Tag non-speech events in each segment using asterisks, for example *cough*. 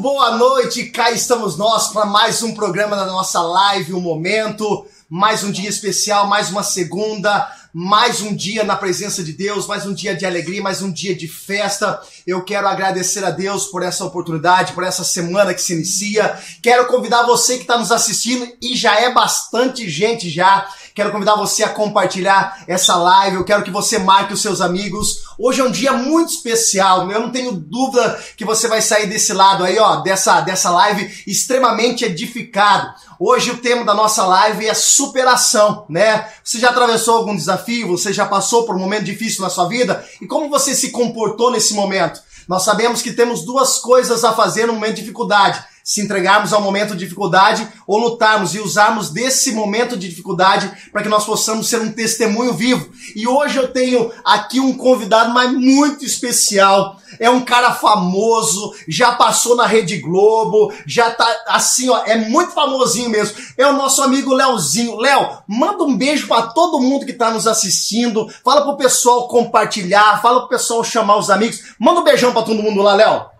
Boa noite, cá estamos nós para mais um programa da nossa live, um momento, mais um dia especial, mais uma segunda, mais um dia na presença de Deus, mais um dia de alegria, mais um dia de festa. Eu quero agradecer a Deus por essa oportunidade, por essa semana que se inicia. Quero convidar você que está nos assistindo e já é bastante gente já. Quero convidar você a compartilhar essa live. Eu quero que você marque os seus amigos. Hoje é um dia muito especial. Eu não tenho dúvida que você vai sair desse lado aí, ó, dessa, dessa live extremamente edificado. Hoje o tema da nossa live é superação, né? Você já atravessou algum desafio? Você já passou por um momento difícil na sua vida? E como você se comportou nesse momento? Nós sabemos que temos duas coisas a fazer no momento de dificuldade se entregarmos ao momento de dificuldade ou lutarmos e usarmos desse momento de dificuldade para que nós possamos ser um testemunho vivo. E hoje eu tenho aqui um convidado mas muito especial. É um cara famoso, já passou na Rede Globo, já tá assim, ó, é muito famosinho mesmo. É o nosso amigo Leozinho. Léo, manda um beijo para todo mundo que tá nos assistindo. Fala pro pessoal compartilhar, fala pro pessoal chamar os amigos. Manda um beijão para todo mundo lá, Léo.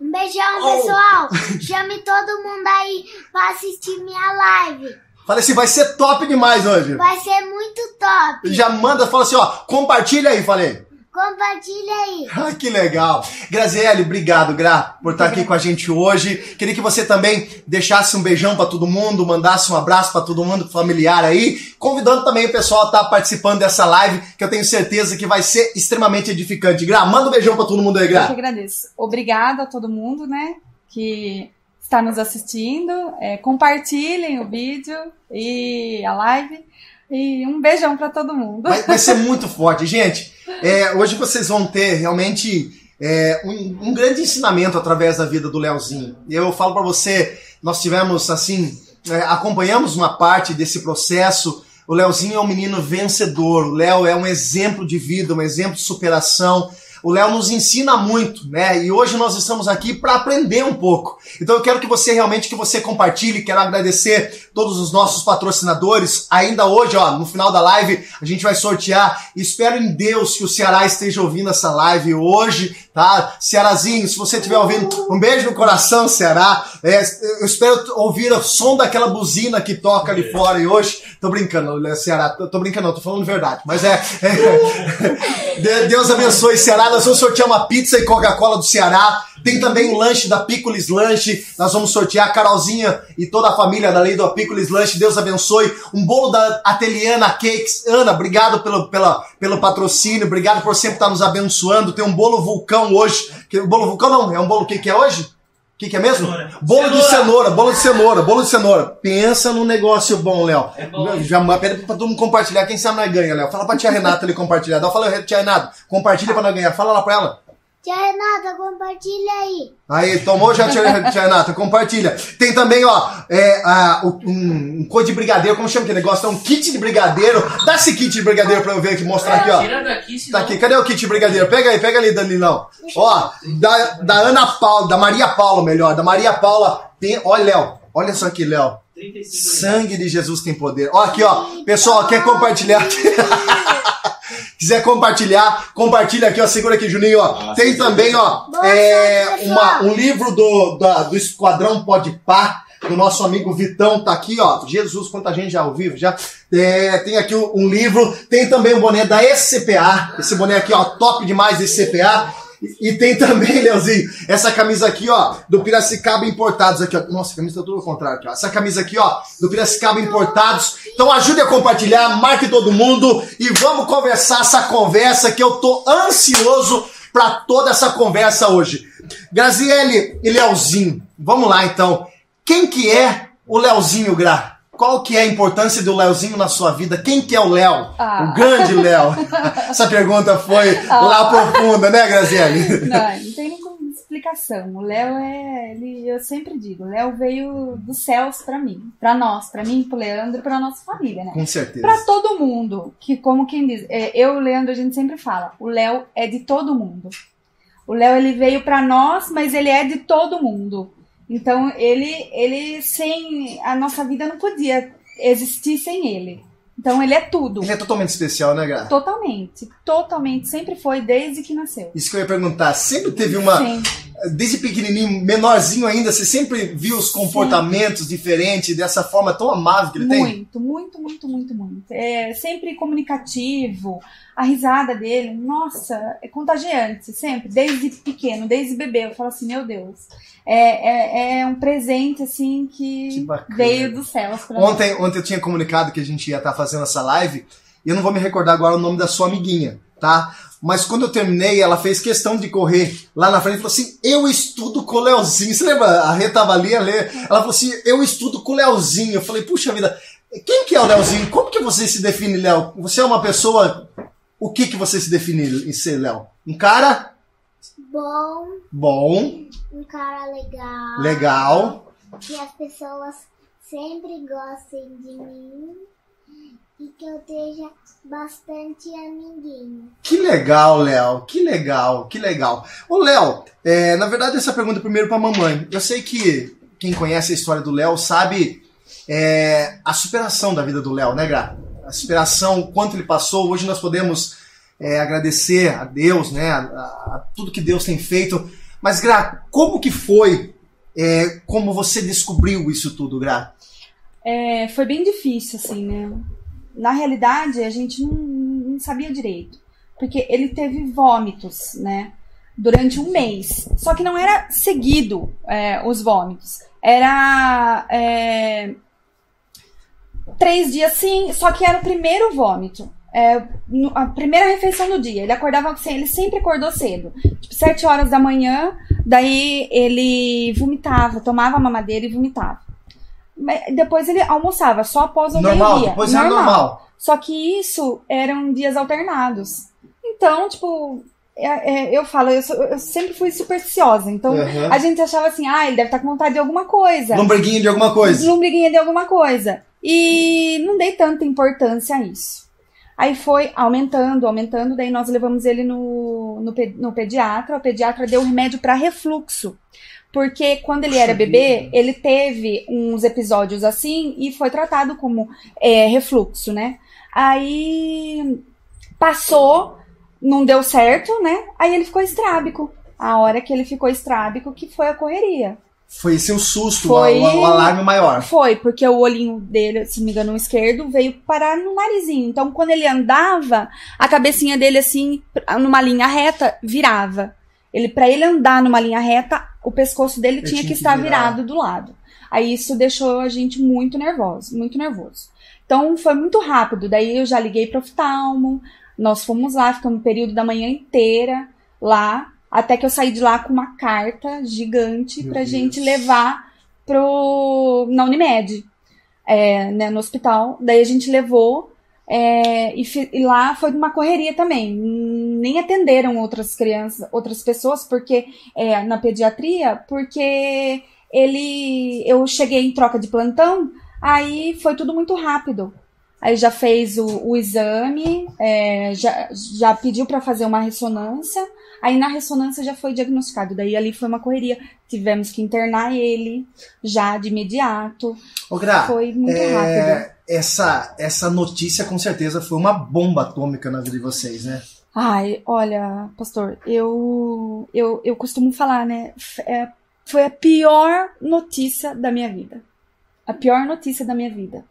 Um beijão, oh. pessoal. Chame todo mundo aí pra assistir minha live. Fala assim, vai ser top demais hoje. Vai ser muito top. Já manda, fala assim, ó, compartilha aí, falei. Compartilha aí. *laughs* Ah, que legal. Graziele, obrigado, Gra, por estar aqui com a gente hoje. Queria que você também deixasse um beijão para todo mundo, mandasse um abraço para todo mundo familiar aí, convidando também o pessoal a estar tá participando dessa live, que eu tenho certeza que vai ser extremamente edificante. Gra, manda um beijão para todo mundo aí, Gra. Eu que agradeço. Obrigada a todo mundo, né, que está nos assistindo. É, compartilhem o vídeo e a live. E um beijão para todo mundo. Vai, vai, ser muito *laughs* forte. Gente, é, hoje vocês vão ter realmente é, um, um, grande ensinamento através da vida do Leozinho. Eu falo para você, nós tivemos assim, é, acompanhamos uma parte desse processo. O Leozinho é um menino vencedor. O Léo é um exemplo de vida, um exemplo de superação. O Léo nos ensina muito, né? E hoje nós estamos aqui para aprender um pouco. Então eu quero que você realmente que você compartilhe, quero agradecer todos os nossos patrocinadores. Ainda hoje, ó, no final da live, a gente vai sortear. Espero em Deus que o Ceará esteja ouvindo essa live hoje, tá? Cearazinho, se você estiver ouvindo, um beijo no coração, Ceará. É, eu espero ouvir o som daquela buzina que toca ali fora e hoje. Tô brincando, Ceará, tô, tô brincando, não, tô falando verdade. Mas é, é *laughs* Deus abençoe, Ceará nós vamos sortear uma pizza e Coca-Cola do Ceará. Tem também um lanche da Picolis Lanche. Nós vamos sortear a Carolzinha e toda a família da lei do Picolis Lanche. Deus abençoe. Um bolo da Ateliana Cakes. Ana, obrigado pelo, pela, pelo patrocínio. Obrigado por sempre estar nos abençoando. Tem um bolo vulcão hoje. O bolo vulcão não, é um bolo que, que é hoje? O que, que é mesmo? Cenoura. Bolo cenoura. de cenoura, bolo de cenoura, bolo de cenoura. Pensa num negócio bom, Léo. É bom. Já pede pra todo mundo compartilhar. Quem sabe nós ganha, Léo. Fala pra tia Renata ali compartilhar. Dá fala, tia Renata, compartilha pra nós ganhar. Fala lá pra ela. Tia Renata, compartilha aí. Aí, tomou já, tia, tia Renata? Compartilha. Tem também, ó, é, a, um, um coisa de brigadeiro, como chama aquele negócio? É um kit de brigadeiro. Dá esse kit de brigadeiro pra eu ver aqui, mostrar aqui, ó. Tira daqui, senão... Tá aqui, cadê o kit de brigadeiro? Pega aí, pega ali, Danilão. Ó, da, da Ana Paula, da Maria Paula, melhor, da Maria Paula. Tem, olha, Léo, olha só aqui, Léo. Sangue de Jesus tem poder. Ó, aqui, ó. Pessoal, quer compartilhar? Quiser compartilhar, compartilha aqui, ó. Segura aqui, Juninho, ó. Nossa, Tem também, ó, é, uma, um livro do, da, do Esquadrão Pode Par do nosso amigo Vitão, tá aqui, ó. Jesus, quanta gente já ao vivo, já. É, tem aqui um livro, tem também o boné da SCPA, esse boné aqui, ó, top demais desse CPA. E, tem também, *laughs* Leozinho, essa camisa aqui, ó, do Piracicaba Importados aqui, ó. Nossa, a camisa tá tudo ao contrário aqui, ó. Essa camisa aqui, ó, do Piracicaba Importados. Então ajude a compartilhar, marque todo mundo e vamos conversar essa conversa que eu tô ansioso para toda essa conversa hoje. Graziele e Leozinho, vamos lá então. Quem que é o Leozinho Gra? Qual que é a importância do Leozinho na sua vida? Quem que é o Léo? Ah. O grande Léo. *laughs* Essa pergunta foi ah. lá profunda, né, Graziele? Não, não tem nem explicação. O Léo é, ele, eu sempre digo, o Léo veio dos céus para mim, para nós, para mim, pro Leandro, para nossa família, né? Com certeza. Para todo mundo, que como quem diz, é, eu e o Leandro a gente sempre fala, o Léo é de todo mundo. O Léo ele veio para nós, mas ele é de todo mundo. Então ele, ele sem a nossa vida não podia existir sem ele. Então ele é tudo. Ele é totalmente especial, né, Gra? Totalmente. Totalmente. Sempre foi, desde que nasceu. Isso que eu ia perguntar. Sempre teve uma. Sim. Desde pequenininho, menorzinho ainda, você sempre viu os comportamentos diferentes dessa forma tão amável que ele tem? Muito, muito, muito, muito, muito. É sempre comunicativo. A risada dele, nossa, é contagiante, sempre, desde pequeno, desde bebê. Eu falo assim, meu Deus. É, é, é um presente, assim, que, Que veio do céu. pra mim. Ontem, ontem eu tinha comunicado que a gente ia estar fazendo essa live e eu não vou me recordar agora o nome da sua amiguinha, tá? Mas quando eu terminei, ela fez questão de correr lá na frente e falou assim: Eu estudo com o Leozinho. Você lembra? A Rê tava ali, a Lê, ela falou assim: Eu estudo com o Leozinho. Eu falei: Puxa vida, quem que é o Leozinho? Como que você se define, Léo? Você é uma pessoa. O que que você se define em ser, Léo? Um cara Bom, bom, um cara legal. legal. Que as pessoas sempre gostem de mim. E que eu esteja bastante amiguinho. Que legal, Léo. Que legal, que legal. Ô, Léo, é, na verdade essa pergunta é primeiro pra mamãe. Eu sei que quem conhece a história do Léo sabe é, a superação da vida do Léo, né, Gra? A superação, o quanto ele passou. Hoje nós podemos é, agradecer a Deus, né, a, a tudo que Deus tem feito. Mas, Gra, como que foi? é, como você descobriu isso tudo, Gra? É, foi bem difícil, assim, né? Na realidade, a gente não, não sabia direito. Porque ele teve vômitos, né? Durante um mês. Só que não era seguido é, os vômitos. Era. é, três dias sim, só que era o primeiro vômito. É, a primeira refeição do dia. Ele acordava ele sempre acordou cedo. Tipo, sete horas da manhã, daí ele vomitava, tomava a mamadeira e vomitava. Depois ele almoçava, só após o Normal, meio-dia. depois era normal. Só que isso eram dias alternados. Então, tipo, é- é, eu falo, eu, sou- eu sempre fui supersticiosa. Então, Uhum. a gente achava assim, ah, ele deve estar com vontade de alguma coisa. Lombriguinho de alguma coisa. Lombriguinha de alguma coisa. E não dei tanta importância a isso. Aí foi aumentando, aumentando, daí nós levamos ele no, no, no pediatra. O pediatra deu remédio para refluxo. Porque quando ele era bebê, ele teve uns episódios assim e foi tratado como é, refluxo, né? Aí passou, não deu certo, né? Aí ele ficou estrábico. A hora que ele ficou estrábico, que foi a correria. Foi o susto, Foi- o, o alarme maior. Foi, porque o olhinho dele, se não me engano, esquerdo, veio parar no narizinho. Então, quando ele andava, a cabecinha dele, assim, numa linha reta, virava. Ele, para ele andar numa linha reta, o pescoço dele Ele tinha, que estar virar. virado do lado. Aí isso deixou a gente muito nervoso, muito nervoso. Então, foi muito rápido. Daí eu já liguei pro oftalmo, nós fomos lá, ficamos o período da manhã inteira lá, até que eu saí de lá com uma carta gigante pra Deus. gente levar pro, na Unimed, é, né, no hospital. Daí a gente levou é, e, e lá foi uma correria também. Nem atenderam outras crianças, outras pessoas, porque é, na pediatria, porque ele, eu cheguei em troca de plantão, aí foi tudo muito rápido. Aí já fez o, o exame, é, já, já pediu para fazer uma ressonância. Aí na ressonância já foi diagnosticado. Daí ali foi uma correria. Tivemos que internar ele já de imediato. Ô, Gra, Foi muito é, rápido. Essa, essa notícia com certeza foi uma bomba atômica na vida de vocês, né? Ai, olha, pastor, eu, eu, eu costumo falar, né? é, foi a pior notícia da minha vida. A pior notícia da minha vida.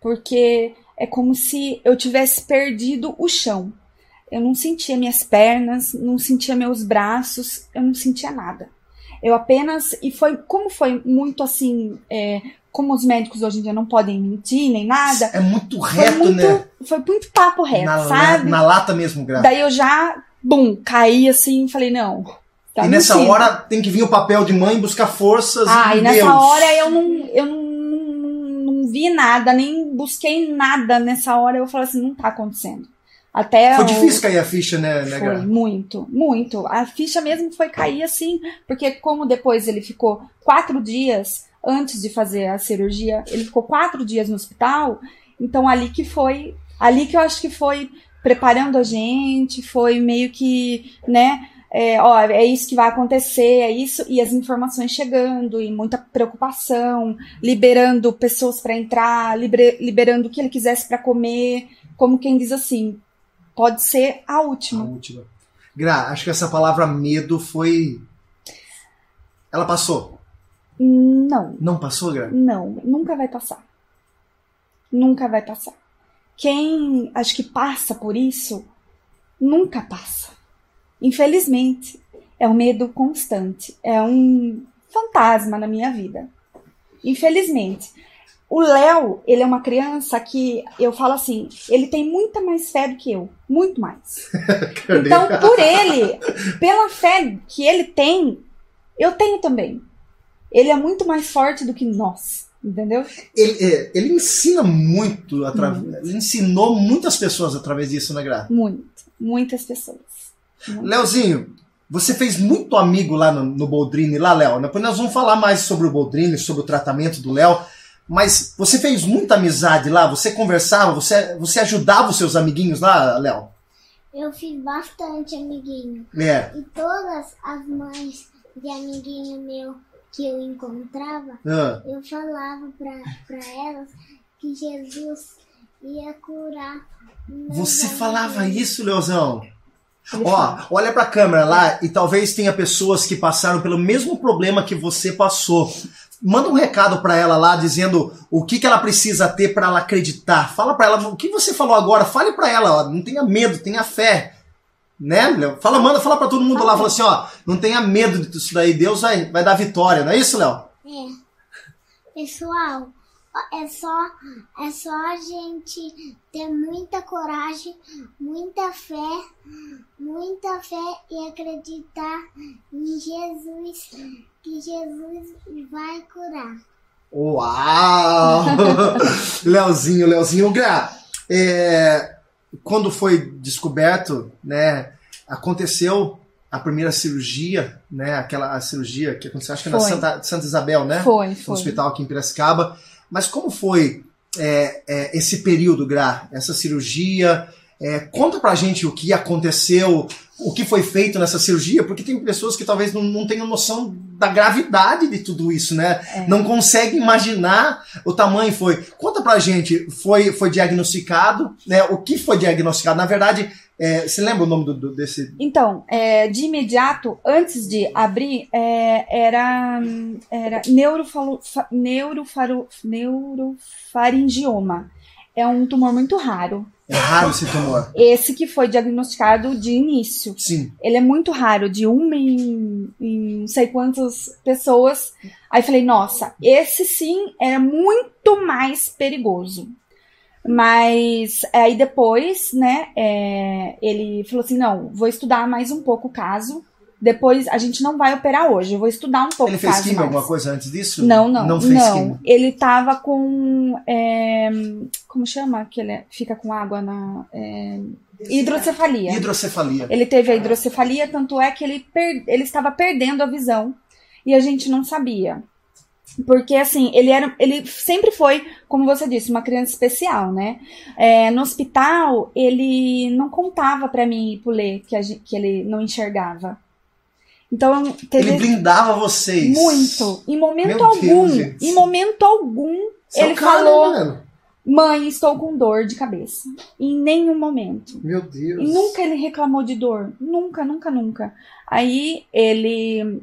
Porque é como se eu tivesse perdido o chão. Eu não sentia minhas pernas, não sentia meus braços, eu não sentia nada. Eu apenas. E foi. Como foi muito assim. é, como os médicos hoje em dia não podem mentir nem nada. É muito Foi reto, muito, né? foi muito papo reto, na, sabe? na, na lata mesmo, Gra. Daí eu já, bum, caí assim e falei, não. Tá e nessa hora tem que vir o papel de mãe buscar forças Ah, em e nessa Deus. hora eu não, eu não, não, não vi nada, nem busquei nada nessa hora. Eu falei assim, não tá acontecendo. Até Foi o- difícil cair a ficha, né, né Foi, muito, muito. A ficha mesmo foi cair assim, porque como depois ele ficou quatro dias antes de fazer a cirurgia, ele ficou quatro dias no hospital, então ali que foi, ali que eu acho que foi preparando a gente, foi meio que, né, é, ó, é isso que vai acontecer, é isso, e as informações chegando, e muita preocupação, liberando pessoas para entrar, liber- liberando o que ele quisesse para comer, como quem diz assim, pode ser a A última. última. Gra, acho que essa palavra medo foi. Ela passou? Não, Não passou, Gra? não, nunca vai passar. Nunca vai passar. Quem acho que passa por isso, nunca passa. Infelizmente, é um medo constante, é um fantasma na minha vida. Infelizmente. O Léo, ele é uma criança que eu falo assim, ele tem muita mais fé do que eu, muito mais. *laughs* Então, por ele, pela fé que ele tem, eu tenho também. Ele é muito mais forte do que nós, entendeu? Ele, é, ele ensina muito, através, ele ensinou muitas pessoas através disso, né, Gra? Muito, muitas pessoas. Muito. Leozinho, você fez muito amigo lá no, no Boldrini, lá, Léo. Depois nós vamos falar mais sobre o Boldrini, sobre o tratamento do Léo. Mas você fez muita amizade lá? Você conversava? Você, você ajudava os seus amiguinhos lá, Léo? Eu fiz bastante amiguinho. É. E todas as mães de amiguinho meu que eu encontrava, Ah, eu falava pra, pra elas que Jesus ia curar. Você falava amiguinhos. isso, Leozão? Ó, olha pra câmera lá e talvez tenha pessoas que passaram pelo mesmo problema que você passou. Manda um recado pra ela lá dizendo o que, que ela precisa ter pra ela acreditar. Fala pra ela o que você falou agora. Fale pra ela, ó, não tenha medo, tenha fé. Né, Léo? Fala, manda, fala pra todo mundo lá, fala assim, ó, não tenha medo disso daí, Deus vai, vai dar vitória, não é isso, Léo? É. Pessoal, é só, é só a gente ter muita coragem, muita fé, muita fé e acreditar em Jesus, que Jesus vai curar. Uau! *laughs* Leozinho, Leozinho. Gra, é, quando foi descoberto, né, aconteceu a primeira cirurgia, né, aquela a cirurgia que aconteceu, acho que na Foi. Santa, Santa Isabel, né? Foi, No foi. hospital aqui em Piracicaba. Mas como foi é, é, esse período, Gra, essa cirurgia? É, conta pra gente o que aconteceu, o que foi feito nessa cirurgia, porque tem pessoas que talvez não, não tenham noção da gravidade de tudo isso, né? É. Não conseguem imaginar o tamanho foi. Conta pra gente, foi, foi diagnosticado, né? O que foi diagnosticado? Na verdade, é, você lembra o nome do, do- desse. Então, é, de imediato, antes de abrir, é, era, era neurofalo, fa- neurofaro, neurofaringioma. É um tumor muito raro. É raro esse tumor. Esse que foi diagnosticado de início. Sim. Ele é muito raro, de uma em, em não sei quantas pessoas. Aí falei, nossa, esse sim era muito mais perigoso. Mas aí depois, né, é, ele falou assim, não, vou estudar mais um pouco o caso. Depois a gente não vai operar hoje, eu vou estudar um pouco Ele fez mais. alguma coisa antes disso? Não, não, Não não. fez quimio. Ele tava com, é, como chama? Que ele fica com água na é, hidrocefalia. Hidrocefalia. Ele teve a hidrocefalia, tanto é que ele, per- ele estava perdendo a visão e a gente não sabia. Porque, assim, ele era. Ele sempre foi, como você disse, uma criança especial, né? É, no hospital, ele não contava pra mim ir pro ler que, a que ele não enxergava. Então, teve Ele blindava vocês. muito. Em momento Meu algum, Deus, em momento algum, é ele cara, falou: né, mano? Mãe, estou com dor de cabeça. Em nenhum momento. Meu Deus. E nunca ele reclamou de dor. Nunca, nunca, nunca. Aí ele.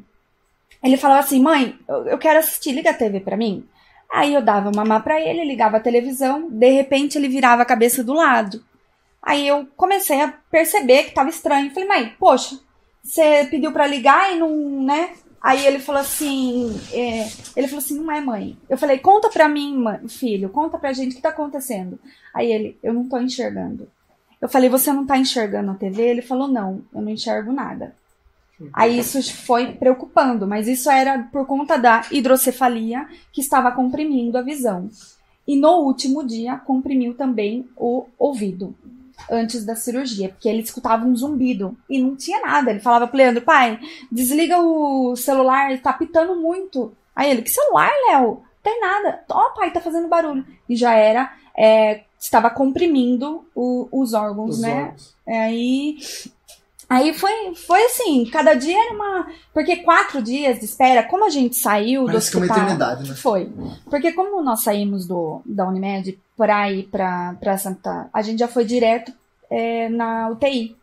Ele falava assim: mãe, eu quero assistir, liga a TV pra mim. Aí eu dava mamar pra ele, ligava a televisão, de repente ele virava a cabeça do lado. Aí eu comecei a perceber que tava estranho. Falei, mãe, poxa, você pediu pra ligar e não, né? Aí ele falou assim, é, ele falou assim, não é mãe. Eu falei, conta pra mim, mãe, filho, conta pra gente o que tá acontecendo. Aí ele, eu não tô enxergando. Eu falei, você não tá enxergando a TV? Ele falou, não, eu não enxergo nada. Aí isso foi preocupando, mas isso era por conta da hidrocefalia que estava comprimindo a visão. E no último dia comprimiu também o ouvido antes da cirurgia, porque ele escutava um zumbido e não tinha nada. Ele falava pro Leandro, pai, desliga o celular, tá pitando muito. Aí ele, que celular, Léo? Tem nada. Ó, pai, tá fazendo barulho. E já era, é, estava comprimindo o- os órgãos, Os né? órgãos. Aí, aí foi, foi assim, cada dia era uma. Porque quatro dias de espera, como a gente saiu Parece que é do uma hospital. eternidade, né? Foi. Porque como nós saímos do, da Unimed para ir para Santa. A gente já foi direto é, na UTI.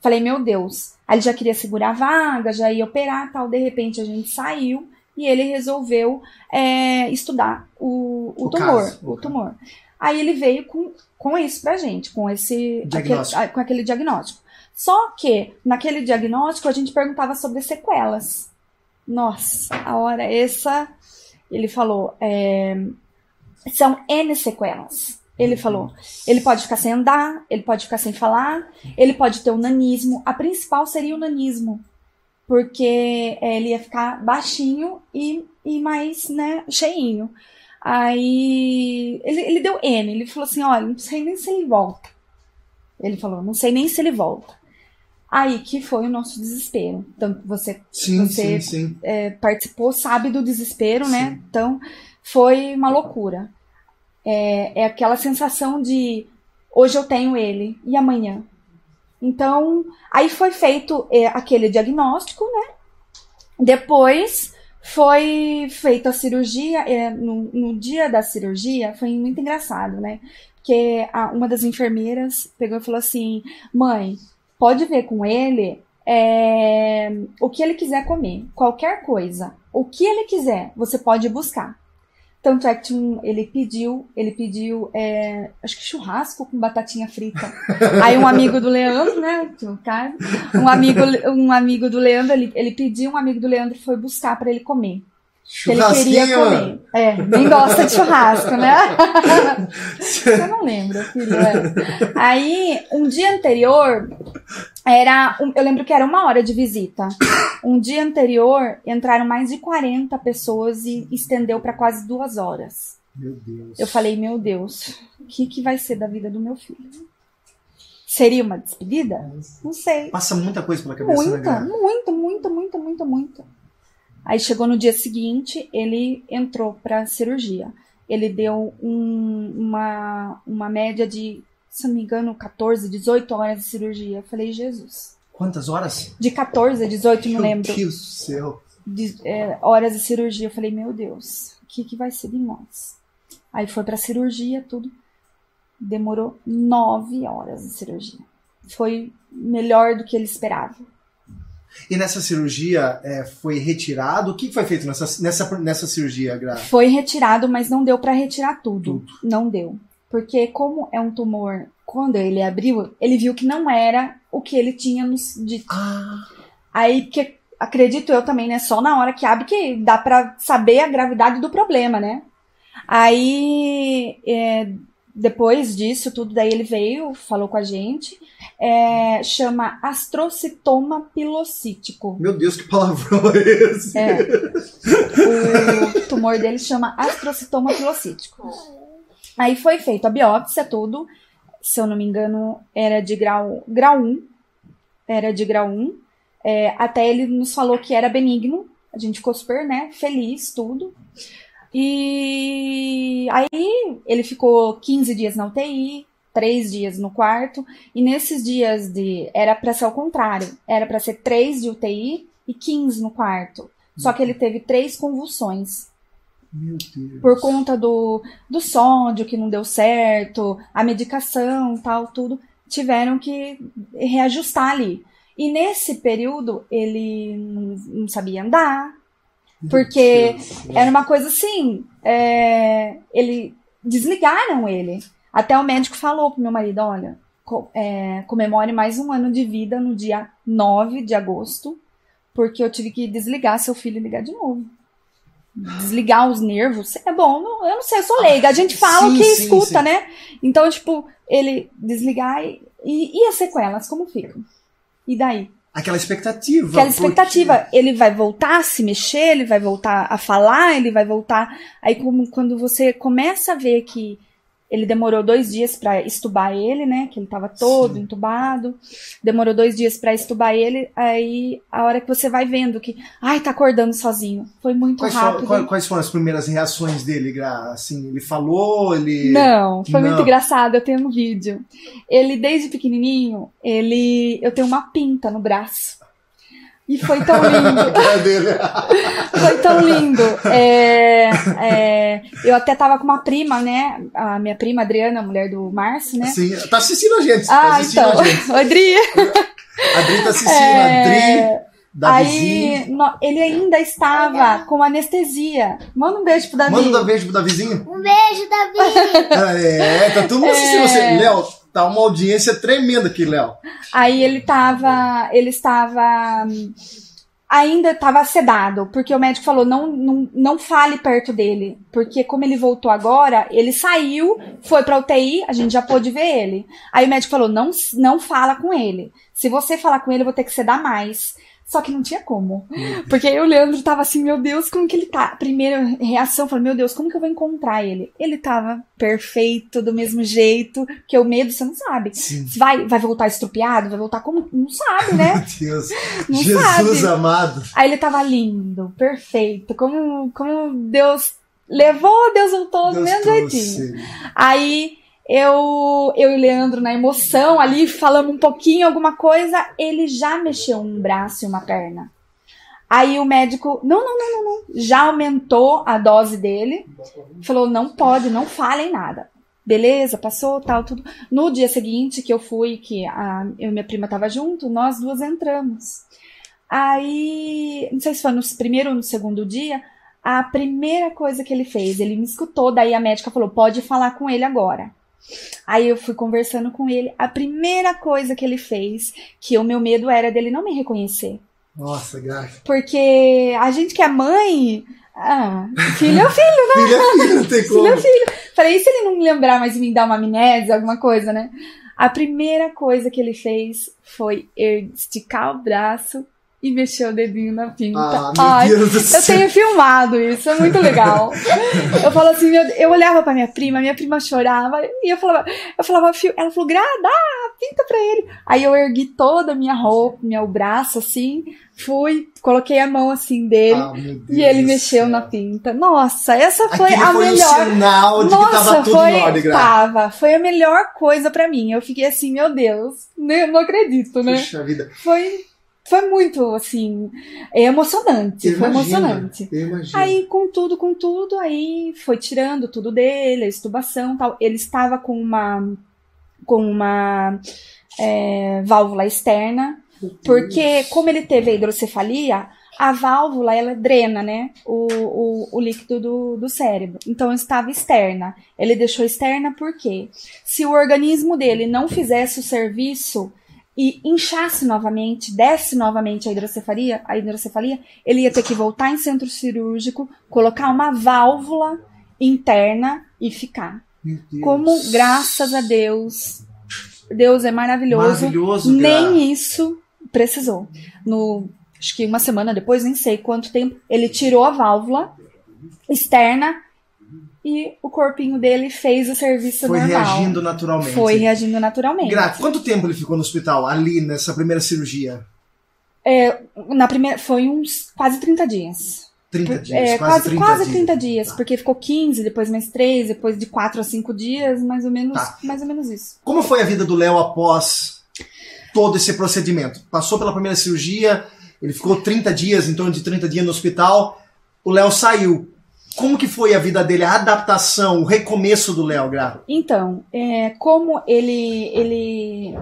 Falei, meu Deus. Aí ele já queria segurar a vaga, já ia operar tal. De repente a gente saiu e ele resolveu é, estudar o, o, O tumor. caso, o tumor. Aí ele veio com, com isso pra gente, com esse aquele- com aquele diagnóstico. Só que naquele diagnóstico a gente perguntava sobre sequelas. Nossa, a hora essa ele falou, é, são N sequelas. Ele falou, ele pode ficar sem andar, ele pode ficar sem falar, ele pode ter o nanismo. A principal seria o nanismo, porque é, ele ia ficar baixinho e, e mais, né, cheinho. Aí ele, ele deu N, ele falou assim, olha, não sei nem se ele volta. Ele falou, não sei nem se ele volta. Aí que foi o nosso desespero. Então você Sim, sim, Você- sim. é, participou sabe do desespero, né? Sim. Então foi uma loucura. É, é aquela sensação de hoje eu tenho ele e amanhã. Então aí foi feito é, aquele diagnóstico, né? Depois foi feita a cirurgia. é, no, no dia da cirurgia foi muito engraçado, né? Porque a- uma das enfermeiras pegou e falou assim: mãe, pode ver com ele é, o que ele quiser comer, qualquer coisa, o que ele quiser, você pode buscar. Tanto é que um- ele pediu, ele pediu, é, acho que churrasco com batatinha frita. *laughs* Aí um amigo do Leandro, né, um amigo, um amigo do Leandro, ele, ele pediu, um amigo do Leandro foi buscar para ele comer. Que ele queria Churrasquinho, comer. É, nem gosta de churrasco, né? *laughs* Eu não lembro, filho. é. Aí, um dia anterior, era. um- eu lembro que era uma hora de visita. Um dia anterior, entraram mais de 40 pessoas e estendeu para quase duas horas. Meu Deus. Eu falei, meu Deus, o que, que vai ser da vida do meu filho? Seria uma despedida? Não sei. Passa muita coisa pela cabeça, né, Muita, Gra? muito, muito, muito, muito, muito. Aí chegou no dia seguinte, ele entrou para cirurgia. Ele deu um- uma, uma média de, se não me engano, 14, 18 horas de cirurgia. Eu falei, Jesus. Quantas horas? De 14 a 18, não Meu lembro, Deus do céu. de, é, horas de cirurgia. Eu falei, meu Deus, o que, que vai ser de nós? Aí foi pra cirurgia, tudo. Demorou nove horas de cirurgia. Foi melhor do que ele esperava. E nessa cirurgia é, foi retirado? O que foi feito nessa, nessa, nessa cirurgia, Gra? Foi retirado, mas não deu pra retirar tudo. Não deu. Porque como é um tumor, quando ele abriu, ele viu que não era o que ele tinha nos dito. Ah, Aí que acredito eu também, né? Só na hora que abre que dá pra saber a gravidade do problema, né? Aí é, depois disso tudo, daí ele veio, falou com a gente, é, chama astrocitoma pilocítico. meu Deus, que palavrão é esse? É. O tumor dele chama astrocitoma pilocítico. Aí foi feita a biópsia, tudo. Se eu não me engano, era de grau, grau 1. Era de grau 1. É, até ele nos falou que era benigno. A gente ficou super, né, feliz, tudo. E aí ele ficou 15 dias na UTI, 3 dias no quarto. E nesses dias de. Era pra ser ao contrário. Era pra ser 3 de UTI e 15 no quarto. Só que ele teve três convulsões. Meu Deus. Por conta do, do sódio que não deu certo, a medicação tal, tudo, tiveram que reajustar ali. E nesse período ele não sabia andar, porque era uma coisa assim, é, ele desligaram ele. Até o médico falou pro meu marido, olha, co- é, comemore mais um ano de vida no dia 9 de agosto, porque eu tive que desligar seu filho e ligar de novo. Desligar os nervos é bom, não- eu não sei, eu sou leiga. A gente fala o Sim, que sim, escuta, sim. né? Então, tipo, ele desligar e, e, e as sequelas, como ficam? E daí? Aquela expectativa. Aquela porque- expectativa, ele vai voltar a se mexer, ele vai voltar a falar, ele vai voltar. Aí como, quando você começa a ver que ele demorou dois dias pra estubar ele, né? Que ele tava todo Sim. entubado. Demorou dois dias pra estubar ele. Aí a hora que você vai vendo que, ai, tá acordando sozinho. Foi muito Quais rápido. quais foram as primeiras reações dele, Gra? Assim, ele falou, ele. Não, foi muito Não. engraçado, eu tenho um vídeo. Ele, desde pequenininho, ele, eu tenho uma pinta no braço. E foi tão lindo. *laughs* *laughs* Foi tão lindo. É, é, eu até tava com uma prima, né? A minha prima Adriana, mulher do Márcio, né? Sim, tá assistindo a gente. tá Ah, assistindo então. *laughs* a gente. Adri. A Dri tá assistindo, É, a Dri, Davizinho. Aí no- ele ainda estava com anestesia. Manda um beijo pro Davi. Manda um beijo pro Davizinho. Um beijo, Davi. É, tá todo mundo assistindo É. você. Léo, tá uma audiência tremenda aqui, Léo. Aí ele tava. Ele estava. Ainda estava sedado, porque o médico falou: não, não, não fale perto dele. Porque, como ele voltou agora, ele saiu, foi pra UTI, a gente já pôde ver ele. Aí o médico falou: não, não fala com ele. Se você falar com ele, eu vou ter que sedar mais. Só que não tinha como. Porque aí o Leandro tava assim, meu Deus, como que ele tá? Primeira reação, falei, meu Deus, como que eu vou encontrar ele? Ele tava perfeito, do mesmo jeito, que o medo você não sabe. Sim. Vai, vai voltar estrupiado? Vai voltar como? Não sabe, né? Meu Deus. Não Jesus sabe. amado. Aí ele tava lindo, perfeito. Como, como Deus levou, Deus voltou do Deus mesmo trouxe. jeitinho. Aí eu, eu e o Leandro, na emoção, ali falando um pouquinho, alguma coisa, ele já mexeu um braço e uma perna. Aí o médico, não, não, não, não, não, já aumentou a dose dele, falou, não pode, não falem nada. Beleza, passou, tal, tudo. No dia seguinte que eu fui, que a, eu e minha prima tava junto, nós duas entramos. Aí, não sei se foi no primeiro ou no segundo dia, a primeira coisa que ele fez, ele me escutou, daí a médica falou, pode falar com ele agora. Aí eu fui conversando com ele. A primeira coisa que ele fez, que o meu medo era dele não me reconhecer. Nossa, graça. Porque a gente que é mãe. Ah, filho é filho, Filho é filho, não tem filho como. é filho. Falei, e se ele não me lembrar mais e me dar uma amnésia, alguma coisa, né? A primeira coisa que ele fez foi esticar o braço e mexer o dedinho na pinta. Ah, meu Ai, Deus do eu tenho filmado isso, é muito legal. *laughs* Eu falo assim, meu, eu olhava pra minha prima, minha prima chorava, e eu falava, eu falava, ela falou, Gra, dá, pinta pra ele. Aí eu ergui toda a minha roupa, meu braço assim, fui, coloquei a mão assim dele, Ah, e ele mexeu na pinta. Nossa, essa foi Aquele a foi melhor. sinal de que Nossa, tava tudo foi, em ordem, tava, foi a melhor coisa pra mim. Eu fiquei assim, meu Deus, né, não acredito, né? Puxa vida. Foi, foi muito assim, é emocionante, Eu foi imagino, emocionante. Aí, com tudo, com tudo, aí foi tirando tudo dele, a estubação e tal. Ele estava com uma, com uma é, válvula externa, porque como ele teve a hidrocefalia, a válvula, ela drena, né, o, o, o líquido do, do cérebro. Então, estava externa. Ele deixou externa porque se o organismo dele não fizesse o serviço e inchasse novamente, desse novamente a hidrocefalia, a hidrocefalia, ele ia ter que voltar em centro cirúrgico, colocar uma válvula interna e ficar. Como, graças a Deus, Deus é maravilhoso, Maravilhoso, nem isso precisou. No, acho que uma semana depois, nem sei quanto tempo, ele tirou a válvula externa e o corpinho dele fez o serviço Foi normal. reagindo naturalmente. Foi reagindo naturalmente. Gra, quanto tempo ele ficou no hospital, ali, nessa primeira cirurgia? É, na primeira, foi uns quase 30 dias. 30 dias, É, quase, quase, 30 quase dias. 30 dias, Tá. porque ficou 15, depois mais 3, depois de 4 a 5 dias, mais ou menos, Tá. mais ou menos isso. Como foi a vida do Léo após todo esse procedimento? Passou pela primeira cirurgia, ele ficou 30 dias, em torno de 30 dias no hospital, o Léo saiu. Como que foi a vida dele, a adaptação, o recomeço do Léo, Gra? Então, é, como ele, ele,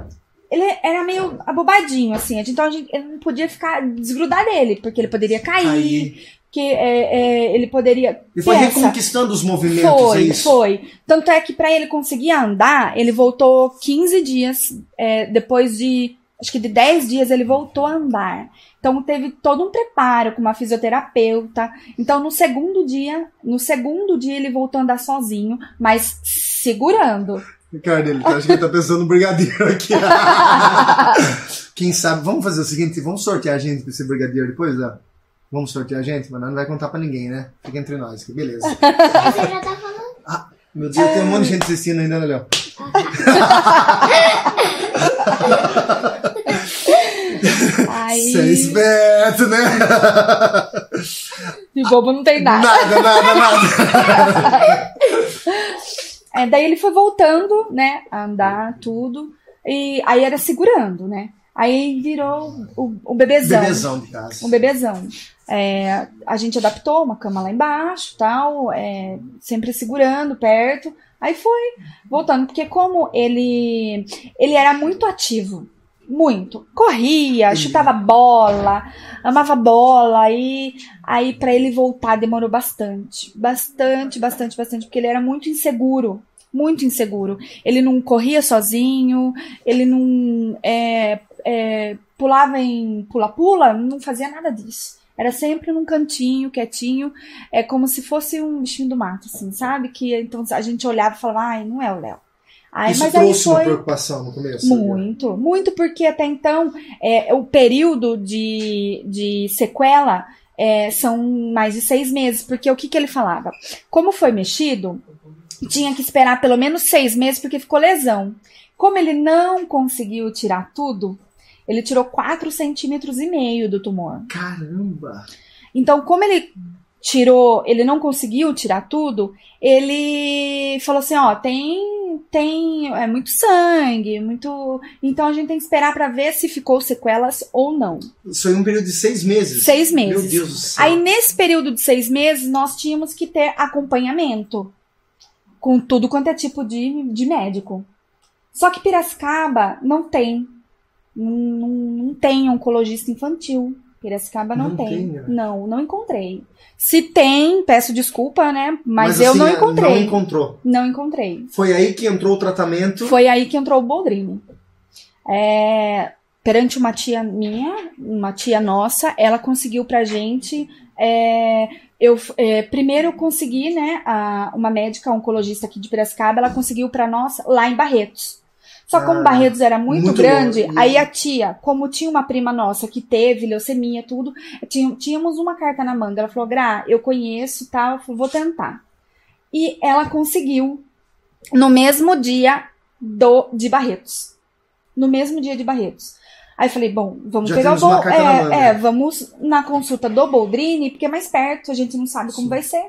ele era meio abobadinho, assim, então a gente, não podia ficar, desgrudar dele, porque ele poderia cair, Aí, que é, é, ele poderia... ele foi reconquistando os movimentos, é Foi, isso? foi. Tanto é que pra ele conseguir andar, ele voltou 15 dias, é, depois de, acho que de 10 dias ele voltou a andar. Então teve todo um preparo com uma fisioterapeuta. Então no segundo dia, no segundo dia ele voltou a andar sozinho, mas segurando. Ricardo, ele acho que ele tá pensando no brigadeiro aqui. *laughs* Quem sabe, vamos fazer o seguinte, vamos sortear a gente pra esse brigadeiro depois, ó. Vamos sortear a gente, mas não vai contar pra ninguém, né? Fica entre nós, que beleza. Você já tá falando? Meu Deus, tem um monte de gente assistindo ainda, né, Léo? *laughs* Aí, Você é esperto, né? de bobo não tem nada. Nada, nada, nada. *laughs* É, daí ele foi voltando, né, a andar, tudo. E aí era segurando, né? Aí virou o, o bebezão. Bebezão de casa. Um bebezão. É, a gente adaptou uma cama lá embaixo, tal, é, sempre segurando perto. Aí foi voltando, porque como ele ele era muito ativo, muito, corria, chutava bola, amava bola, e aí para ele voltar demorou bastante, bastante, bastante, bastante, porque ele era muito inseguro, muito inseguro. Ele não corria sozinho, ele não é, é, pulava em pula-pula, não fazia nada disso. Era sempre num cantinho, quietinho, é como se fosse um bichinho do mato, assim, sabe? Que então a gente olhava e falava, ai, não é o Léo. Aí, Isso trouxe uma foi preocupação no começo. muito, muito porque até então é, o período de, de sequela é, são mais de seis meses, porque o que, que ele falava? Como foi mexido, tinha que esperar pelo menos seis meses porque ficou lesão. Como ele não conseguiu tirar tudo, ele tirou 4 centímetros e meio do tumor. Caramba! Então, como ele tirou, ele não conseguiu tirar tudo, ele falou assim, ó, tem tem é muito sangue, muito, então a gente tem que esperar pra ver se ficou sequelas ou não. Isso foi um período de seis meses. Seis meses. Meu Deus do céu. Aí nesse período de seis meses nós tínhamos que ter acompanhamento com tudo quanto é tipo de, de médico. Só que Piracicaba não tem, não, não tem oncologista infantil. Piracicaba não, Não tem. tem, né? Não, não encontrei. Se tem, peço desculpa, né? Mas, eu assim, não encontrei. Não encontrou. Não encontrei. Foi aí que entrou o tratamento. Foi aí que entrou o Boldrini. É, perante uma tia minha, uma tia nossa, ela conseguiu pra gente. é, eu é, primeiro eu consegui, né? a- uma médica oncologista aqui de Piracicaba, ela conseguiu pra nós lá em Barretos. Só como Ah, Barretos era muito, muito grande, aí a tia, como tinha uma prima nossa que teve leucemia, tudo, tínhamos uma carta na manga. Ela falou, Gra, eu conheço, tal, falei, vou tentar. E ela conseguiu no mesmo dia do de Barretos. No mesmo dia de Barretos. Aí eu falei, bom, vamos Já pegar o temos uma Bol- carta na manga. é, é, vamos na consulta do Boldrini, porque é mais perto, a gente não sabe como Sim. vai ser,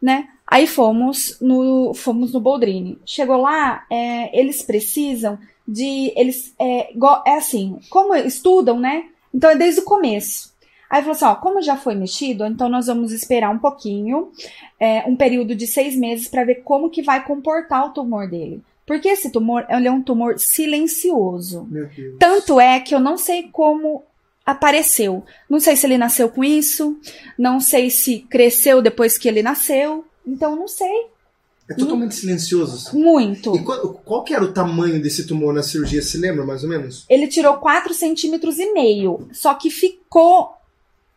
né? Aí fomos no fomos no Boldrini. Chegou lá, é, eles precisam de eles é, é assim, como estudam, né? Então é desde o começo. Aí falou assim, ó, como já foi mexido, então nós vamos esperar um pouquinho, é, um período de seis meses para ver como que vai comportar o tumor dele. Porque esse tumor, ele é um tumor silencioso. Meu Deus. Tanto é que eu não sei como apareceu. Não sei se ele nasceu com isso, não sei se cresceu depois que ele nasceu. Então não sei É totalmente silencioso. muito. E qual, qual que era o tamanho desse tumor na cirurgia? Se lembra, mais ou menos? Ele tirou 4 centímetros e meio, só que ficou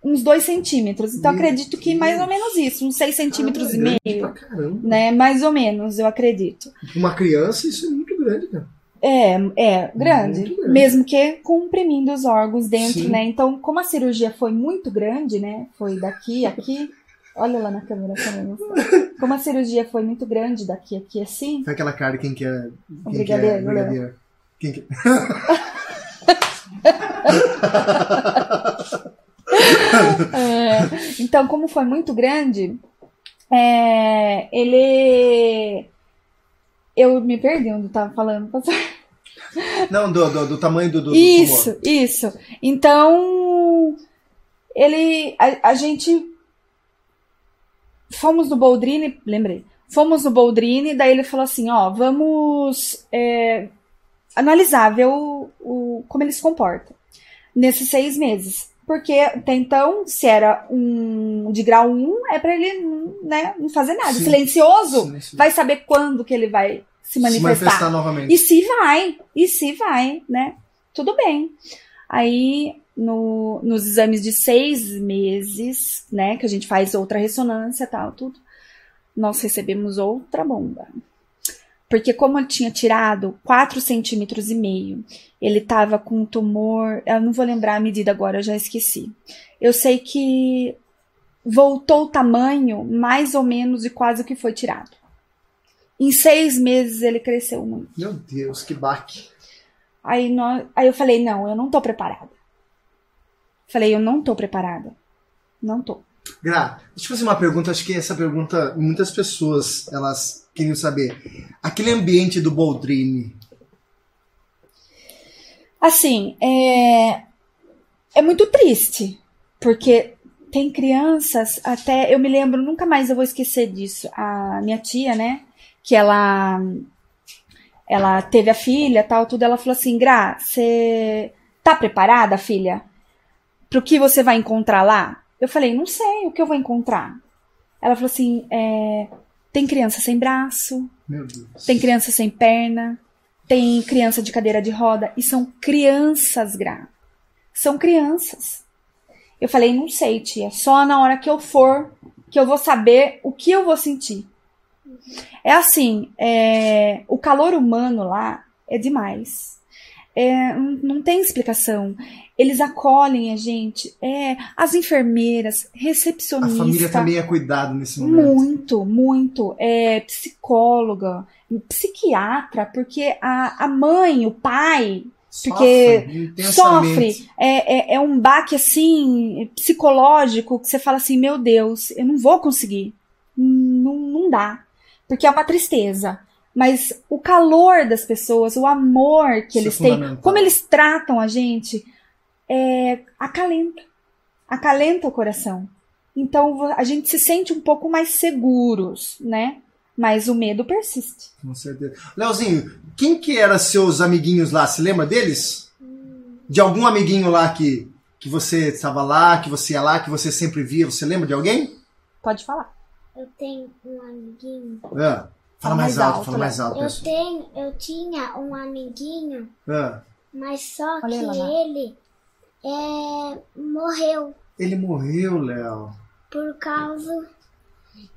uns 2 centímetros. Então Meu acredito que mais ou menos isso, uns 6 centímetros Caramba, e meio. Pra caramba. Né, mais ou menos, eu acredito. Uma criança, isso é muito grande, cara. É, é grande, grande. mesmo que comprimindo os órgãos dentro, Sim. né? Então, como a cirurgia foi muito grande, né? Foi daqui, aqui. Olha lá na câmera também. Como a cirurgia foi muito grande daqui, aqui, assim. Foi aquela cara quem quer. Um Quem quer brigadeiro, né? brigadeiro. Quem quer... É, então, como foi muito grande, é, ele. Eu me perdi onde eu tava falando. Não, do, do, do tamanho do, do, Isso, isso. Então, ele. A, a gente. Fomos no Boldrini, lembrei. Fomos no Boldrini, daí ele falou assim: ó, vamos é, analisar, ver o, o, como ele se comporta nesses seis meses. Porque até então, se era um de grau 1, é pra ele né, não fazer nada. Sim. Silencioso, Sim, sim. vai saber quando que ele vai se Se manifestar. manifestar novamente. E se vai, e se vai, né? Tudo bem. Aí, no, nos exames de seis meses, né, que a gente faz outra ressonância e tal, tudo, nós recebemos outra bomba. Porque como ele tinha tirado 4 centímetros e meio, ele tava com um tumor, eu não vou lembrar a medida agora, eu já esqueci. Eu sei que voltou o tamanho mais ou menos de quase o que foi tirado. Em seis meses ele cresceu muito. Meu Deus, que baque. Aí, nós, aí eu falei, não, eu não tô preparada. Falei, eu não tô preparada. Não tô. Gra, deixa eu fazer uma pergunta. Acho que essa pergunta muitas pessoas elas queriam saber. Aquele ambiente do Boldrini. Assim, é, é muito triste, porque tem crianças, até eu me lembro, nunca mais eu vou esquecer disso. A minha tia, né, que ela ela teve a filha, tal, tudo, ela falou assim: "Gra, você tá preparada, filha, pro que você vai encontrar lá?" Eu falei: "Não sei, o que eu vou encontrar?" Ela falou assim: é, tem criança sem braço, tem criança sem perna, tem criança de cadeira de roda, e são crianças, Gra. São crianças. Eu falei, não sei, tia, só na hora que eu for que eu vou saber o que eu vou sentir. É assim, é, o calor humano lá é demais. É, não, tem explicação. Eles acolhem a gente. É, as enfermeiras, recepcionistas. A família também é cuidado nesse momento. Muito, muito. É, psicóloga, psiquiatra, porque a, a mãe, o pai, porque sofre, é, é, é, um baque assim psicológico que você fala assim, meu Deus, eu não vou conseguir, não, não dá, porque é uma tristeza. Mas o calor das pessoas, o amor que Isso eles é têm, como eles tratam a gente, é, acalenta, acalenta o coração. Então a gente se sente um pouco mais seguros, né? Mas o medo persiste. Com certeza. Leozinho, quem que eram seus amiguinhos lá? Se lembra deles? De algum amiguinho lá que, que você estava lá, que você ia lá, que você sempre via? Você lembra de alguém? Pode falar. Eu tenho um amiguinho. É. Fala mais, mais alto, alto, fala mais alto. Eu, tenho, eu tinha um amiguinho, é. mas só Olha que ele é, morreu. Ele morreu, Léo. Por causa.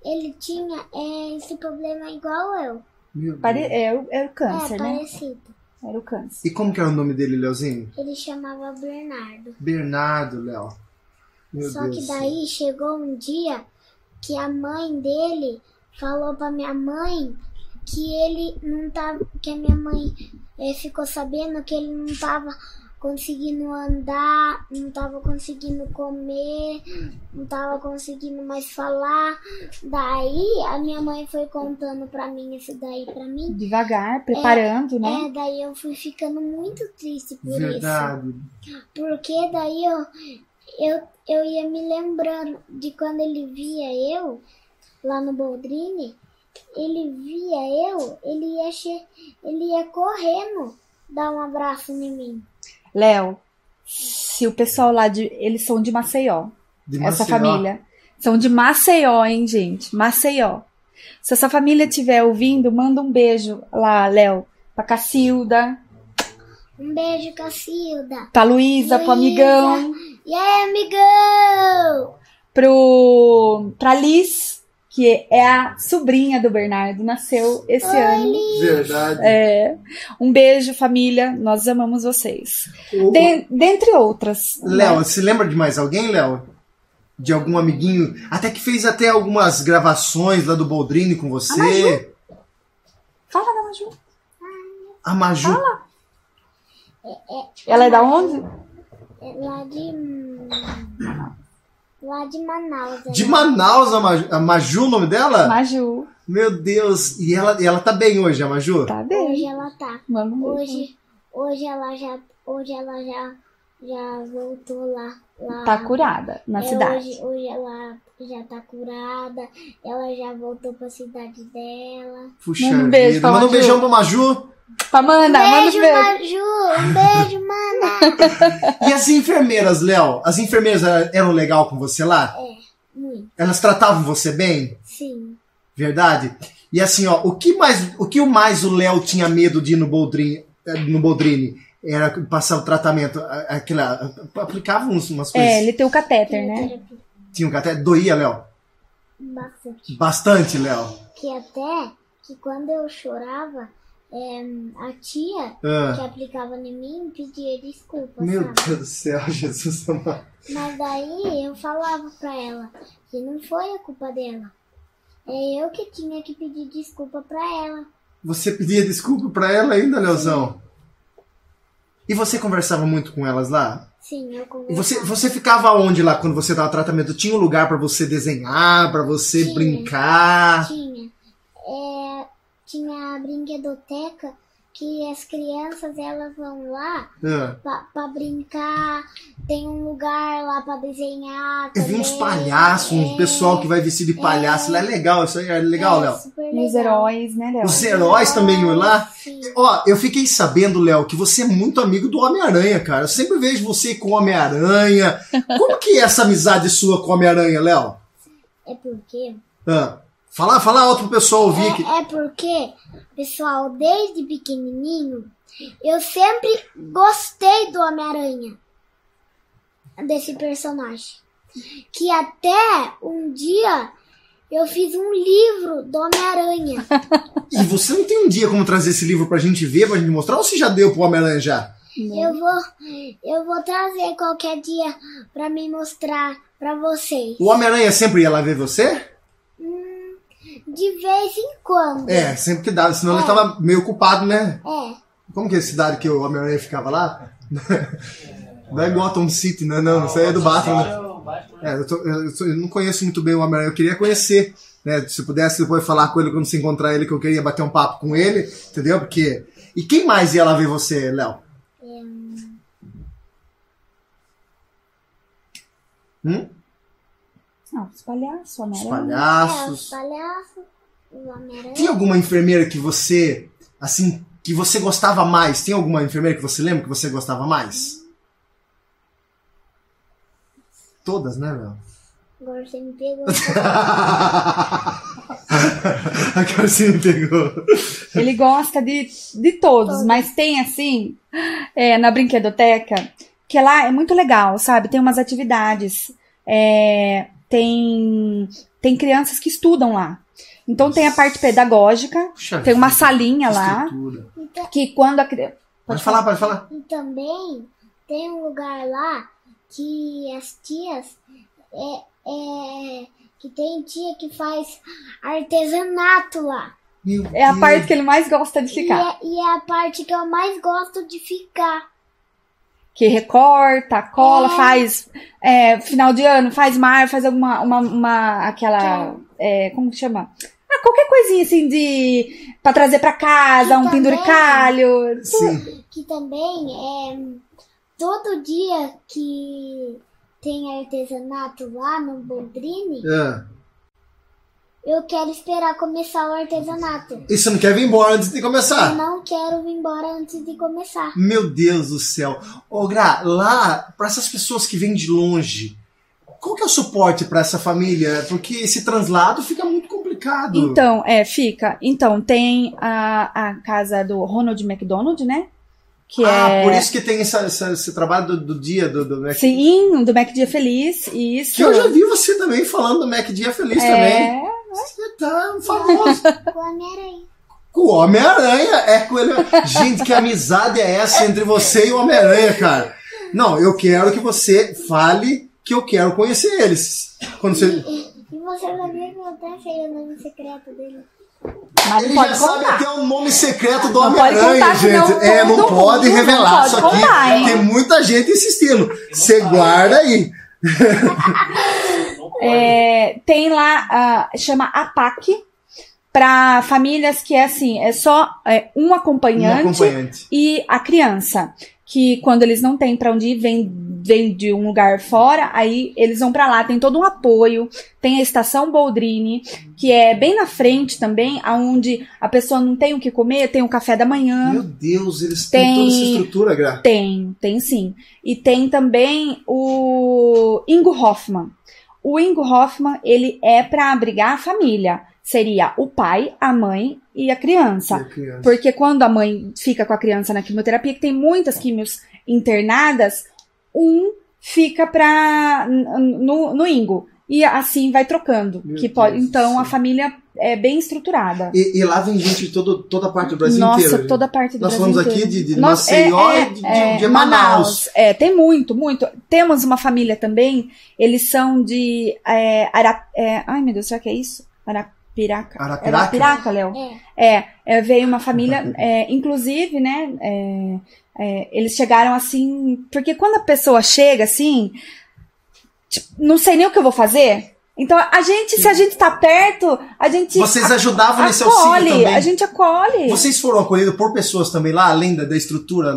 Ele tinha é, esse problema igual eu. Meu Pare... Era, é, era o câncer, é, né? Parecido. Era o câncer. E como que era o nome dele, Leozinho? Ele chamava Bernardo. Bernardo, Léo. Só Deus que daí chegou um dia que a mãe dele falou pra minha mãe que ele não tava. que a minha mãe é, ficou sabendo que ele não tava conseguindo andar, não tava conseguindo comer, não tava conseguindo mais falar. Daí a minha mãe foi contando pra mim isso daí pra mim. Devagar, preparando, é, né? É, daí eu fui ficando muito triste por Verdade. isso. Porque daí eu, eu, eu ia me lembrando de quando ele via eu lá no Boldrini, ele via eu, ele ia, che... ele ia correndo dar um abraço em mim. Léo, se o pessoal lá de. Eles são de Maceió. De Maceió. Essa família. São de Maceió, hein, gente? Maceió. Se essa família estiver ouvindo, manda um beijo lá, Léo, pra Cacilda. Um beijo, Cacilda. Pra Luísa, pro amigão. E aí, amigão? Pro. pra Liz que é a sobrinha do Bernardo, nasceu esse Oi. ano. Verdade. É. Um beijo, família. Nós amamos vocês. O... De, dentre outras. Léo, né? se lembra de mais alguém, Léo? De algum amiguinho? Até que fez até algumas gravações lá do Boldrini com você. A Maju. Fala da Maju. A Maju. Fala. Ela é da onde? Lá de. Lá de Manaus. De Manaus, a Maju, a Maju o nome dela? Maju. Meu Deus, e ela, e ela tá bem hoje, a Maju? Tá bem. Hoje ela tá. Vamos hoje, hoje ela já, hoje ela já, já voltou lá, lá. Tá curada na é, cidade. Hoje, hoje ela já tá curada, ela já voltou pra cidade dela. Puxa Manda um beijo, Manda um beijão pro Maju. Amanda, um beijo, manda um beijo. Maju, um beijo, mana. *laughs* e as enfermeiras, Léo? As enfermeiras eram legal com você lá? É, muito. Elas tratavam você bem? Sim. Verdade? E assim, ó, o que mais o que mais o Léo tinha medo de ir no Boldrini, eh, no Boldrini? Era passar o tratamento, aquela, aplicava uns, umas coisas. É, ele tem o catéter, né? Tinha um catéter? Doía, Léo? Bastante. Bastante, Léo. Que até que quando eu chorava, é, a tia ah. que aplicava em mim pedia desculpa. Meu sabe? Deus do céu, *laughs* Jesus amado. Mas daí eu falava pra ela que não foi a culpa dela. É eu que tinha que pedir desculpa pra ela. Você pedia desculpa pra ela ainda, Leozão? E você conversava muito com elas lá? Sim, eu conversava. Você, você ficava onde lá quando você dava tratamento? Tinha um lugar para você desenhar, para você tinha, brincar? Tinha. É, tinha a brinquedoteca que as crianças elas vão lá pra, pra brincar, tem um lugar lá pra desenhar. Eu vi uns também. palhaços, um É, pessoal que vai vestido de palhaço. lá É legal, isso aí é legal, é Léo. os heróis, né, Léo? Os heróis também iam lá. Sim. Ó, eu fiquei sabendo, Léo, que você é muito amigo do Homem-Aranha, cara. Eu sempre vejo você com o Homem-Aranha. *laughs* Como que é essa amizade sua com o Homem-Aranha, Léo? É porque Ah, fala, fala alto pro pessoal ouvir que. É, é porque, pessoal, desde pequenininho, eu sempre gostei do Homem-Aranha. Desse personagem. Que até um dia eu fiz um livro do Homem-Aranha. *laughs* E você não tem um dia como trazer esse livro pra gente ver, pra gente mostrar, ou você já deu pro Homem-Aranha já? eu vou eu vou trazer qualquer dia pra me mostrar pra vocês. O Homem-Aranha sempre ia lá ver você? De vez em quando. É, sempre que dava, senão ele É. tava meio ocupado, né? É. Como que é a cidade que o Homem-Aranha ficava lá? *laughs* Não é Gotham City, né? Não, isso aí é do Batman. né? É, eu, tô- eu tô- eu não conheço muito bem o Homem-Aranha, eu queria conhecer. Né? Se pudesse depois falar com ele quando se encontrar ele, que eu queria bater um papo com ele, entendeu? Porque. E quem mais ia lá ver você, Léo? Hum? Ah, os palhaços, Os Homem-Aranha. É, os palhaços. palhaços, o Homem-Aranha. Tem alguma enfermeira que você, assim, que você gostava mais? Tem alguma enfermeira que você lembra que você gostava mais? Todas, né, Léo? Agora você me pegou. *laughs* Agora você me pegou. Ele gosta de, de todos, mas tem assim, é, na brinquedoteca, que lá é muito legal, sabe? Tem umas atividades, é, tem, tem crianças que estudam lá. Então tem a parte pedagógica, Puxa tem uma salinha que lá. Então, que quando a criança. Pode falar, pode falar. E também tem um lugar lá que as tias é, é que tem tia que faz artesanato lá. Meu É a parte que ele mais gosta de E ficar. é, e é a parte que eu mais gosto de ficar. Que recorta, cola, É. faz é, final de ano, faz mar, faz alguma. Uma, uma- aquela. é, como que chama? Ah, qualquer coisinha assim de. pra trazer pra casa, E um também- penduricalho. Sim. Que também é todo dia que tem artesanato lá no Boldrini, É. eu quero esperar começar o artesanato. E você não quer vir embora antes de Eu começar? não quero ir embora antes de começar. Meu Deus do céu. Ô, Gra, lá, para essas pessoas que vêm de longe, qual que é o suporte para essa família? Porque esse translado fica muito complicado. Então, é, fica. Então, tem a, a casa do Ronald McDonald, né? Que ah, é. por isso que tem essa- essa- esse trabalho do, do dia do, do Mac. Sim, do Mac Dia Feliz, isso. Que eu já vi você também falando do Mac Dia Feliz também. É, Você tá famoso. Com a Homem-Aranha. Com o Homem-Aranha. É com ele. Gente, que amizade é essa entre você e o Homem-Aranha, cara? Não, eu quero que você fale que eu quero conhecer eles. Quando você. E você sabia que eu até sei o nome secreto dele? mas Ele não já sabe contar. até o nome secreto do Não Homem-Aranha, gente. É, não pode mundo revelar não isso pode aqui. contar, hein? Tem muita gente insistindo. Você guarda aí. *laughs* É, tem lá, ah, chama APAC, para famílias que é assim, é só é, um Um acompanhante, acompanhante. e a criança, que quando eles não têm para onde ir, vem, vem de um lugar fora, aí eles vão para lá, tem todo um apoio, tem a estação Boldrini, que é bem na frente também, aonde a pessoa não tem o que comer, tem o café da manhã. Meu Deus, eles têm Tem- toda essa estrutura, Gra. Tem, tem sim. E tem também o Ingo Hoffman. O Ingo Hoffman, ele é para abrigar a família. Seria o pai, a mãe e a criança. criança. Porque quando a mãe fica com a criança na quimioterapia, que tem muitas químios internadas, um fica pra, no, no Ingo. E assim vai trocando. Meu que pode, Deus então a céu. família é bem estruturada. E, e lá vem gente de todo, toda a parte do Brasil Nossa, inteiro. gente. toda a parte do Nós Brasil falamos aqui inteiro. de, de Nossa, Maceió é, e de, é, de Manaus. É, tem muito, muito. Temos uma família também, eles são de é, Ara, é, ai meu Deus, será que é isso? Arapiraca. Arapiraca? Arapiraca, Léo. É. É, é, veio uma família, é, inclusive, né, é, é, eles chegaram assim, porque quando a pessoa chega assim, tipo, não sei nem o que eu vou fazer, Então, a gente, se a gente tá perto, a gente. Vocês ajudavam nesse acolhe, auxílio também? A gente acolhe. Vocês foram acolhidos por pessoas também lá, além da, da estrutura?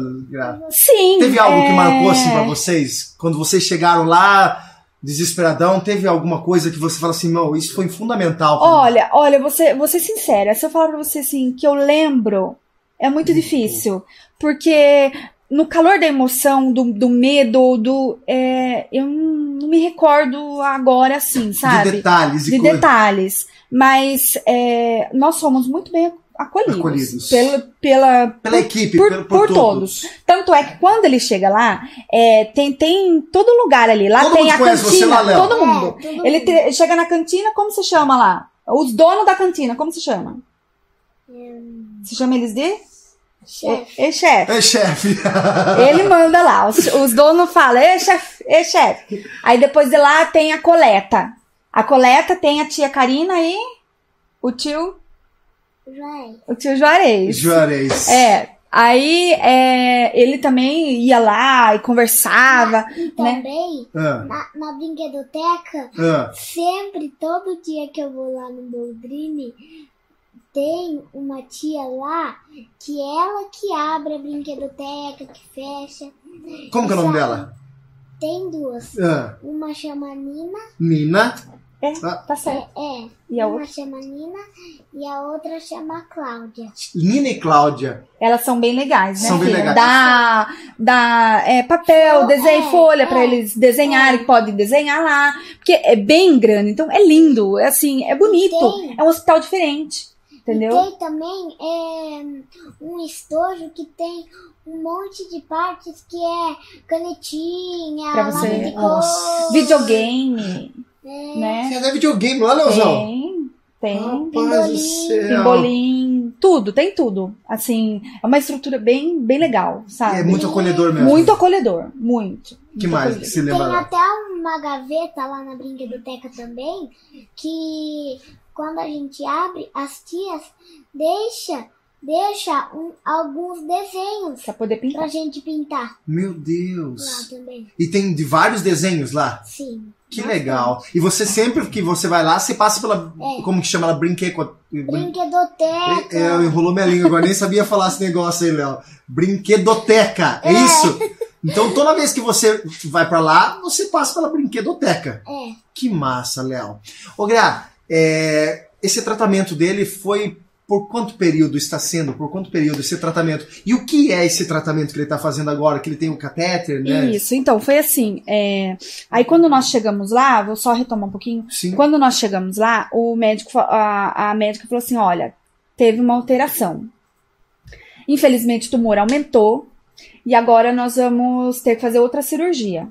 Sim. Teve algo que é, marcou assim pra vocês? Quando vocês chegaram lá, desesperadão, teve alguma coisa que você fala assim, não, isso foi fundamental. pra mim"? Olha, olha, você, vou ser sincera, se eu falar pra você assim, que eu lembro, é muito difícil. Porque no calor da emoção, do, do medo, do. é, eu não me recordo agora assim, sabe? De detalhes e de detalhes. Mas é, nós somos muito bem acolhidos. Acolhidos. Pela, pela, Pela equipe, por, por, por todos. Tanto é que quando ele chega lá, é, tem, tem todo lugar ali. Lá Todo tem a cantina. lá, todo mundo. É, todo Ele mundo. te- chega na cantina, como se chama lá? Os donos da cantina, como se chama? Se chama eles de? Chefe. E, e chefe. É, chefe. *laughs* Ele manda lá. Os, os donos falam, e chefe, e chefe. Aí depois de lá tem a coleta. A coleta tem a tia Karina e o tio, Vai. o tio Juarez. Juarez. É. Aí é, ele também ia lá e conversava, E né? também, Ah, na, na brinquedoteca, ah. sempre, todo dia que eu vou lá no Boldrini, tem uma tia lá que ela que abre a brinquedoteca, que fecha. Como que é o nome dela? Tem duas. Ah, Uma chama Nina, Nina. É, Ah. tá certo. é, E a uma outra? chama Nina e a outra chama Cláudia. Nina e Cláudia. Elas são bem legais, né? São bem legais. Dá, dá é, papel, desenho, é, folha é, pra eles desenharem, pode desenhar lá. Porque é bem grande, então é lindo, é assim, é bonito. Tem. É um hospital diferente, entendeu? E tem também é, um estojo que tem um monte de partes que é canetinha, Pra você- lápis de Nossa. cor, Videogame, é, né? Você é videogame lá, Leozão? Tem, tem. Rapaz do Pimbolim. tudo, tem tudo. Assim, é uma estrutura bem, bem legal, sabe? É muito acolhedor mesmo. Muito acolhedor, muito. que muito mais que acolhedor. se lembra Tem lá? até uma gaveta lá na brinquedoteca também, que quando a gente abre, as tias deixa, deixa um- alguns desenhos Pra poder pintar. pra gente pintar Meu lá Deus. também. E tem de vários desenhos lá? Sim. Que bastante. legal. E você sempre que você vai lá, você passa pela. É. Como que chama ela? Brinquedo. Brinquedoteca. É, enrolou minha língua agora, nem sabia falar esse negócio aí, Léo. Brinquedoteca, é, isso? Então toda vez que você vai pra lá, você passa pela brinquedoteca. É. Que massa, Léo. Ô, Gra, é, esse tratamento dele foi por quanto período está sendo? Por quanto período esse tratamento? E o que é esse tratamento que ele está fazendo agora? Que ele tem o catéter, né? Isso, então, foi assim. é, Aí quando nós chegamos lá, vou só retomar um pouquinho. Sim. Quando nós chegamos lá, o médico, a, a médica falou assim: olha, teve uma alteração. Infelizmente, o tumor aumentou e agora nós vamos ter que fazer outra cirurgia.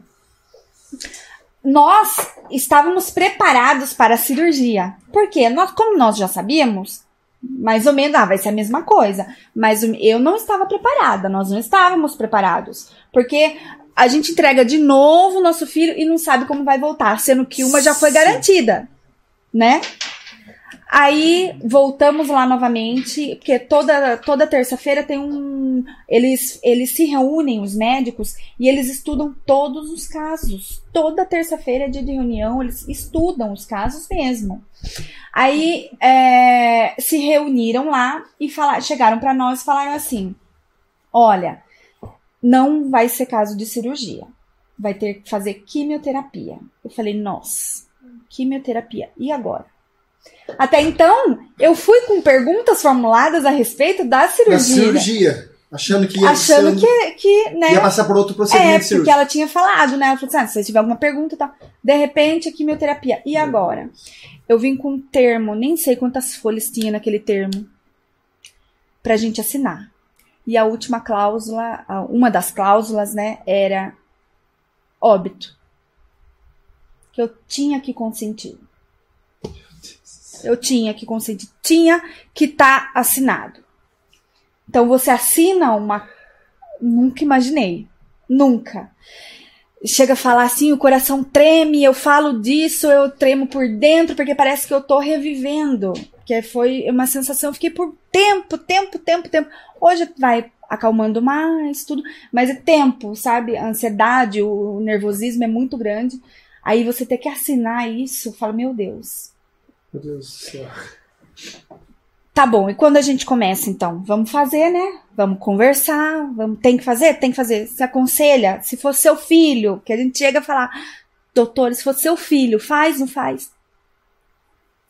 Nós estávamos preparados para a cirurgia. Porque nós, como nós já sabíamos, mais ou menos, ah, vai ser a mesma coisa. Mas eu não estava preparada, nós não estávamos preparados. Porque a gente entrega de novo o nosso filho e não sabe como vai voltar, sendo que uma já foi garantida, né? Aí voltamos lá novamente, porque toda, toda terça-feira tem um. Eles, eles se reúnem, os médicos, e eles estudam todos os casos. Toda terça-feira é dia de reunião, eles estudam os casos mesmo. Aí é, se reuniram lá e fala, chegaram para nós e falaram assim: olha, não vai ser caso de cirurgia, vai ter que fazer quimioterapia. Eu falei, nossa, quimioterapia, e agora? Até então, eu fui com perguntas formuladas a respeito da Da cirurgia. cirurgia. Achando que ia, Achando ser- que, que né? ia passar por outro É, procedimento porque cirúrgico. ela tinha falado, né? Ela falou assim: ah, se você tiver alguma pergunta e tal. De repente, a quimioterapia. E agora? Eu vim com um termo, nem sei quantas folhas tinha naquele termo, pra gente assinar. E a última cláusula, uma das cláusulas, né, era óbito. Que eu tinha que consentir. Eu tinha que consentir. Tinha que estar assinado. Então você assina uma. Nunca imaginei. Nunca. Chega a falar assim, o coração treme, eu falo disso, eu tremo por dentro, porque parece que eu tô revivendo. Que foi uma sensação, eu fiquei por tempo, tempo, tempo, tempo. Hoje vai acalmando mais, tudo, mas é tempo, sabe? A ansiedade, o nervosismo é muito grande. Aí você ter que assinar isso, fala, meu Deus. Meu Deus do céu. Tá bom, e quando a gente começa, então? Vamos fazer, né? Vamos conversar, vamos, tem que fazer? Tem que fazer. Se aconselha, se for seu filho, que a gente chega a falar, doutor, se for seu filho, faz, não faz?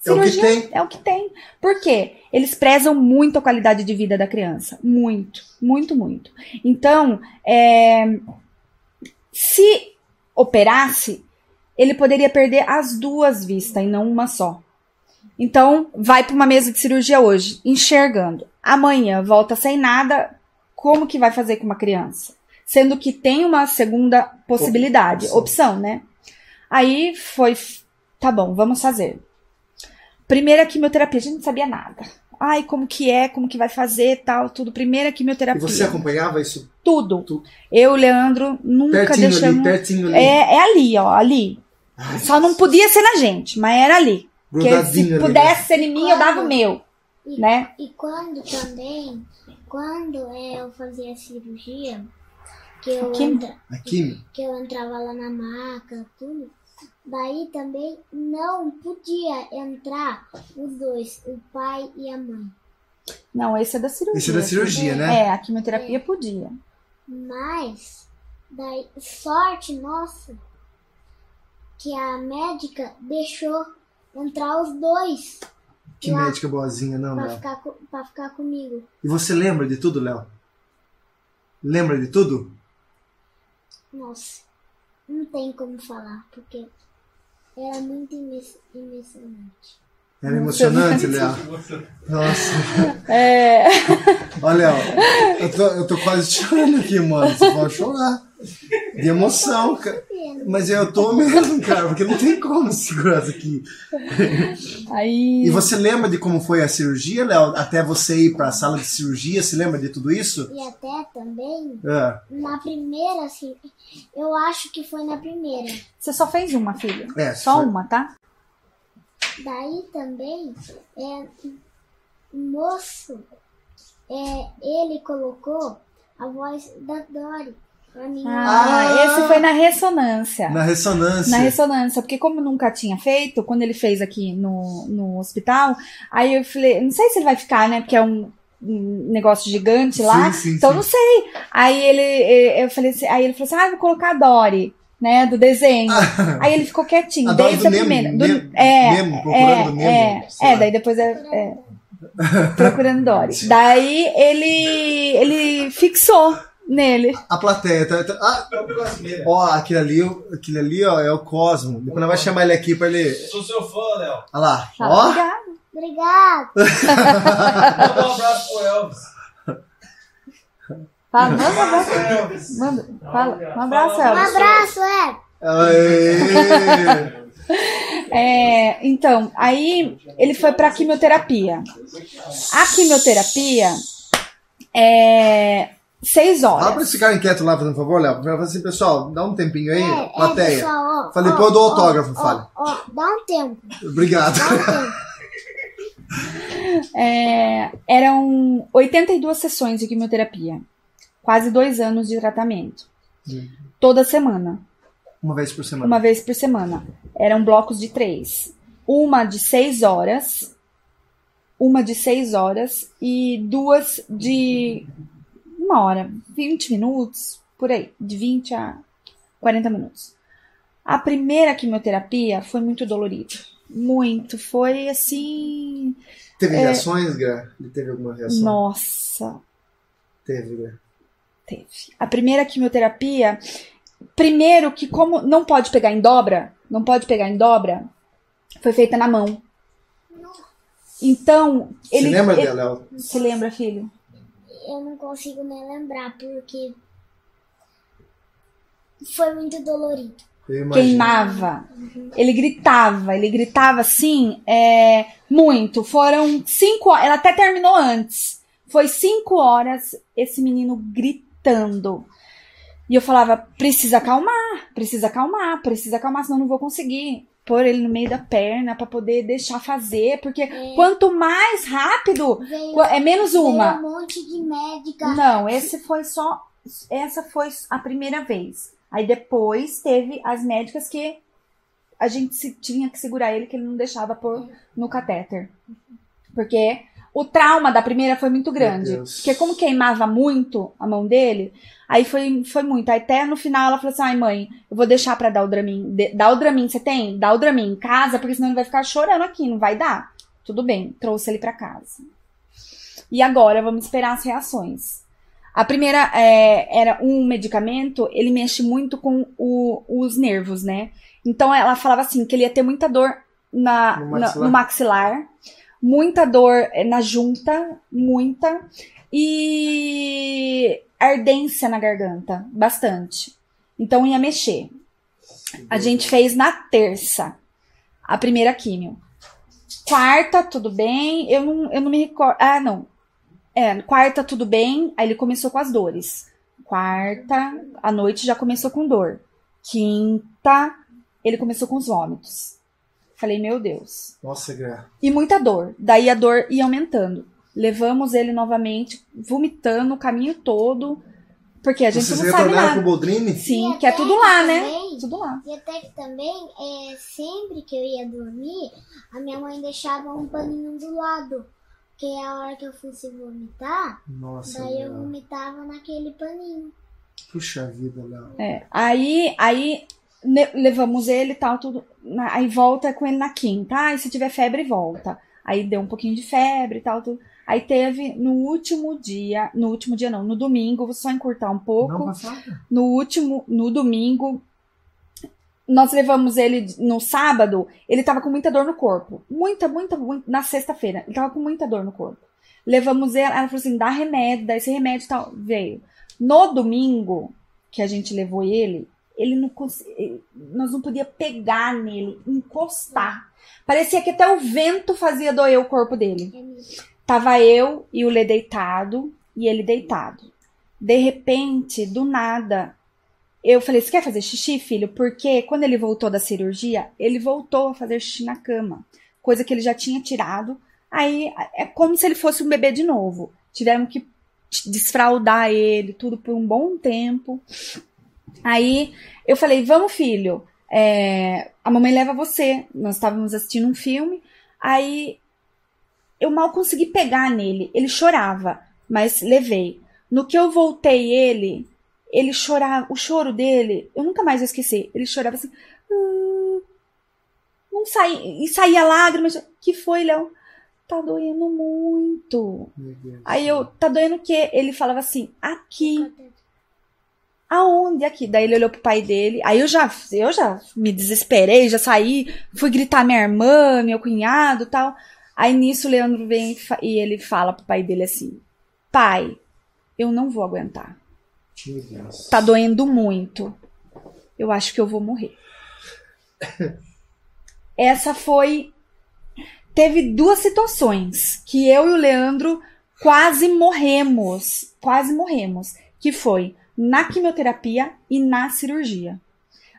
É o que Cirurgia tem. É o que tem. Por quê? Eles prezam muito a qualidade de vida da criança. Muito, muito, muito. Então, é, se operasse, ele poderia perder as duas vistas e não uma só. Então, vai para uma mesa de cirurgia hoje, enxergando. Amanhã volta sem nada. Como que vai fazer com uma criança? Sendo que tem uma segunda possibilidade, Opção. opção, né? Aí foi, tá bom, vamos fazer. Primeira quimioterapia, a gente não sabia nada. Ai, como que é, como que vai fazer, tal, tudo. Primeira E quimioterapia. você acompanhava isso Tudo. Tudo. Eu, Leandro, nunca pertinho ali, deixamos. pertinho ali? É, é ali, ó, ali. Ai, Só não podia ser na gente, mas era ali. Porque se ali, pudesse ser em mim, eu dava o meu, E, né? e quando também, quando eu fazia cirurgia, que eu, Aqui? entra, né? A química. que eu entrava lá na maca, tudo, daí também não podia entrar os dois, o pai e a mãe. Não, esse é da cirurgia. Esse é da cirurgia, né? É, a quimioterapia podia. Mas, daí, sorte nossa, que a médica deixou entrar os dois Que Lá. médica boazinha, não, pra Léo. ficar, pra ficar comigo. E você lembra de tudo, Léo? Lembra de tudo? Nossa, não tem como falar, porque era muito emo- emocionante. Era emocionante, Léo. Nossa. *laughs* É. Olha, Léo, eu tô, eu tô quase chorando aqui, mano. Você pode chorar. De emoção, cara. Mas eu tô mesmo, cara, porque não tem como segurar isso aqui. Aí. E você lembra de como foi a cirurgia, Léo? Até você ir pra sala de cirurgia, você lembra de tudo isso? E até também, É, na primeira, assim, eu acho que foi na primeira. Você só fez uma, filha? É, Só foi. uma, tá? Daí também, é, o moço, é, ele colocou a voz da Dory. Ah, Ah! esse foi na ressonância. na ressonância. Na ressonância, porque como nunca tinha feito, quando ele fez aqui no, no hospital, aí eu falei, não sei se ele vai ficar, né? Porque é um, um negócio gigante lá. Sim, sim, então sim. não sei. Aí ele, eh, eu falei assim, aí ele falou assim, ah, vou colocar a Dory, né? Do desenho. *laughs* aí ele ficou quietinho, A Dory desde do a Nemo, primeira. Nemo, é, Nemo, procurando Nemo, é, sei é, lá. daí depois é, é, *laughs* procurando Dory. Daí ele, ele fixou nele. A plateia. Tá, tá- ah, ó, aquele ali, aquele ali, ó, é o Cosmo. Depois nós vamos chamar ele aqui pra ele. Sou seu fã, Léo. Olha lá. Tá, Ó. obrigada. Obrigado! Manda um abraço pro Elvis. Fala, manda um abraço. Elvis. Manda, fala, um abraço, Um Elvis. abraço, é! Aê! *laughs* É, então, aí ele foi pra quimioterapia. A quimioterapia é seis Fala pra horas. eles ficarem quietos lá, fazendo favor, Léo. Fala assim, pessoal, dá um tempinho aí, É, é, plateia. pessoal, ó, Falei, ó, pô, eu dou autógrafo, ó, fale. Ó, dá um tempo, Obrigado. dá um tempo. *laughs* É, eram 82 sessões de quimioterapia. Quase dois anos de tratamento. Toda semana. Uma vez por semana. Uma vez por semana. Eram blocos de três. Uma de seis horas. Uma de seis horas. E duas de uma hora. 20 minutos. Por aí. De 20 a 40 minutos. A primeira quimioterapia foi muito dolorida. Muito. Foi assim. Teve reações, Gra? Ele teve alguma reação? Nossa. Teve, Gra. Teve. A primeira quimioterapia, primeiro que como não pode pegar em dobra, não pode pegar em dobra, foi feita na mão. Então, ele Você lembra ele- dela, Léo? Você lembra, filho? Eu não consigo nem lembrar, porque foi muito dolorido. Queimava. Ele gritava, ele gritava assim, é, muito. Foram cinco horas, ela até terminou antes. Foi cinco horas esse menino gritando. E eu falava, precisa acalmar, precisa acalmar, precisa acalmar, senão eu não vou conseguir pôr ele no meio da perna pra poder deixar fazer, porque quanto mais rápido, Veio, é menos uma. um monte de médica. Não, esse foi só. Essa foi a primeira vez. Aí depois teve as médicas que a gente se, tinha que segurar ele, que ele não deixava pôr no catéter. Porque o trauma da primeira foi muito grande. Porque como queimava muito a mão dele, aí foi, foi muito. Aí até no final ela falou assim: ai, mãe, eu vou deixar pra dar o Dramin. De- Dá o Dramin, você tem? Dá o Dramin em casa, porque senão ele vai ficar chorando aqui, não vai dar. Tudo bem, trouxe ele pra casa. E agora vamos esperar as reações. A primeira é, era um medicamento, ele mexe muito com o- os nervos, né? Então ela falava assim que ele ia ter muita dor na, No na- maxilar. no maxilar, muita dor eh, na junta, muita, e ardência na garganta, bastante. Então ia mexer. A gente fez na terça a primeira químio. Quarta, tudo bem. Eu não, eu não me recordo. Ah, não. É, quarta, tudo bem. Aí ele começou com as dores. Quarta, à noite já começou com dor. Quinta, ele começou com os vômitos. Falei, meu Deus. Nossa, Gra. E muita dor. Daí a dor ia aumentando. Levamos ele novamente, vomitando o caminho todo. Porque a gente Vocês não sabe nada. pro Boldrini? Sim, E que é tudo lá, né? também- Tudo lá. E até que também, é, sempre que eu ia dormir, a minha mãe deixava um paninho do lado. Que é a hora que eu fosse vomitar, Nossa, daí eu vomitava naquele paninho. Puxa vida, Léo. É, aí, aí levamos ele e tal, tudo. Aí volta com ele na quinta. Ah, e se tiver febre, volta. Aí deu um pouquinho de febre e tal, tudo. Aí teve no último dia, no último dia não, no domingo, vou só encurtar um pouco. No último, no domingo, nós levamos ele no sábado, ele tava com muita dor no corpo. Muita, muita, muita na sexta-feira, ele tava com muita dor no corpo. Levamos ele, ela falou assim: dá remédio, dá esse remédio e tal. Veio. No domingo, que a gente levou ele, ele não conseguia. Nós não podia pegar nele, encostar. Parecia que até o vento fazia doer o corpo dele. Tava eu e o Lê deitado e ele deitado. De repente, do nada, eu falei: Você quer fazer xixi, filho? Porque quando ele voltou da cirurgia, ele voltou a fazer xixi na cama, coisa que ele já tinha tirado. Aí é como se ele fosse um bebê de novo. Tivemos que desfraldar ele, tudo por um bom tempo. Aí eu falei: Vamos, filho, é, a mamãe leva você. Nós estávamos assistindo um filme. Aí eu mal consegui pegar nele. Ele chorava, mas levei. No que eu voltei ele, ele chorava, o choro dele, eu nunca mais vou esquecer. Ele chorava assim, "Ah", não saía, e saía lágrimas. Que foi, Léo? Tá doendo muito. Aí eu, tá doendo o quê? Ele falava assim, aqui. Aonde? Aqui. Daí ele olhou pro pai dele. Aí eu já, eu já me desesperei, já saí, fui gritar minha irmã, meu cunhado e tal. Aí nisso o Leandro vem e ele fala pro pai dele assim: Pai, eu não vou aguentar. Tá doendo muito. Eu acho que eu vou morrer. *laughs* Essa foi. Teve duas situações que eu e o Leandro quase morremos. Quase morremos. Que foi na quimioterapia e na cirurgia.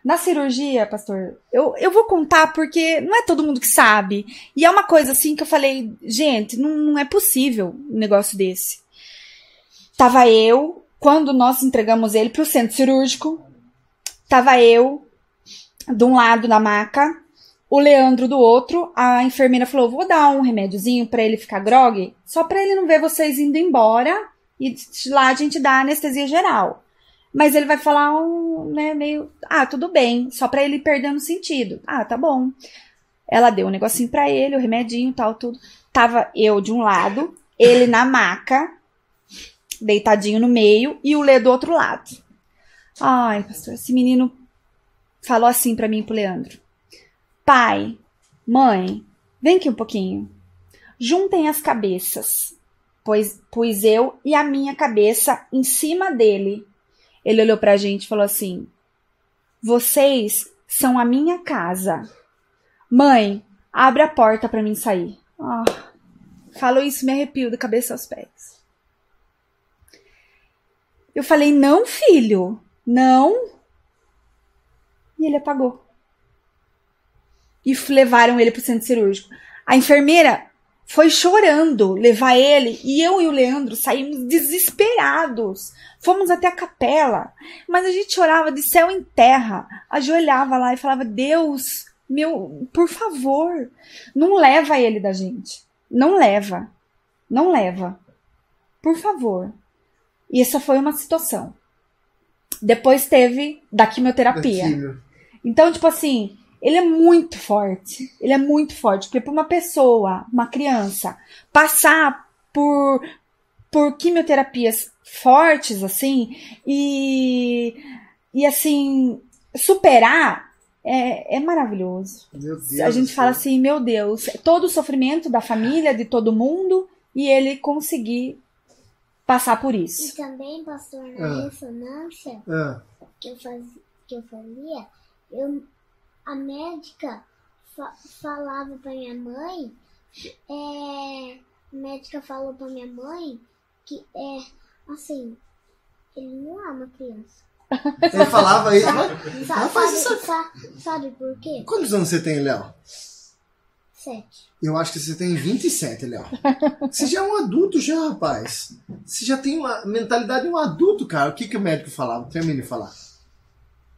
Na cirurgia, pastor, eu, eu vou contar porque não é todo mundo que sabe. E é uma coisa assim que eu falei, gente, não, não é possível um negócio desse. Tava eu, quando nós entregamos ele pro centro cirúrgico, tava eu de um lado na maca, o Leandro do outro. A enfermeira falou: vou dar um remédiozinho pra ele ficar grog, só pra ele não ver vocês indo embora e lá a gente dá anestesia geral. Mas ele vai falar um, né, meio, ah, tudo bem, só pra ele perdendo sentido. Ah, tá bom. Ela deu um negocinho pra ele, o remedinho, tal, tudo. Tava eu de um lado, ele na maca, deitadinho no meio, e o Lê do outro lado. Ai, pastor, esse menino falou assim pra mim e pro Leandro. Pai, mãe, vem aqui um pouquinho. Juntem as cabeças. Pois, pus eu e a minha cabeça em cima dele. Ele olhou pra gente e falou assim: Vocês são a minha casa. Mãe, abre a porta pra mim sair. Ah, falou isso, me arrepio da cabeça aos pés. Eu falei: Não, filho, não. E ele apagou. E levaram ele pro centro cirúrgico. A enfermeira foi chorando levar ele e eu e o Leandro saímos desesperados. Fomos até a capela, mas a gente chorava de céu em terra, ajoelhava lá e falava: Deus, meu, por favor, não leva ele da gente. Não leva. Não leva. Por favor. E essa foi uma situação. Depois teve da quimioterapia. Daquilo. Então, tipo assim, ele é muito forte. Ele é muito forte. Porque para uma pessoa, uma criança, passar por, por quimioterapias fortes, assim, e, e assim, superar é, é maravilhoso. Meu Deus. A gente fala assim, meu Deus, todo o sofrimento da família, de todo mundo, e ele conseguir passar por E isso. também, pastor, Ah. na ressonância Ah, que eu, faz, que eu fazia, eu, a médica fa- falava pra minha mãe, é, a médica falou pra minha mãe que é assim, ele não é uma criança. *laughs* ele falava isso. Sabe, mas- Rapaz, sabe, isso- sa- sabe por quê? Quantos anos você tem, Léo? Sete. Eu acho que você tem 27, Léo. Você já é um adulto já, rapaz. Você já tem uma mentalidade de um adulto, cara. O que, que o médico falava? Termine de falar.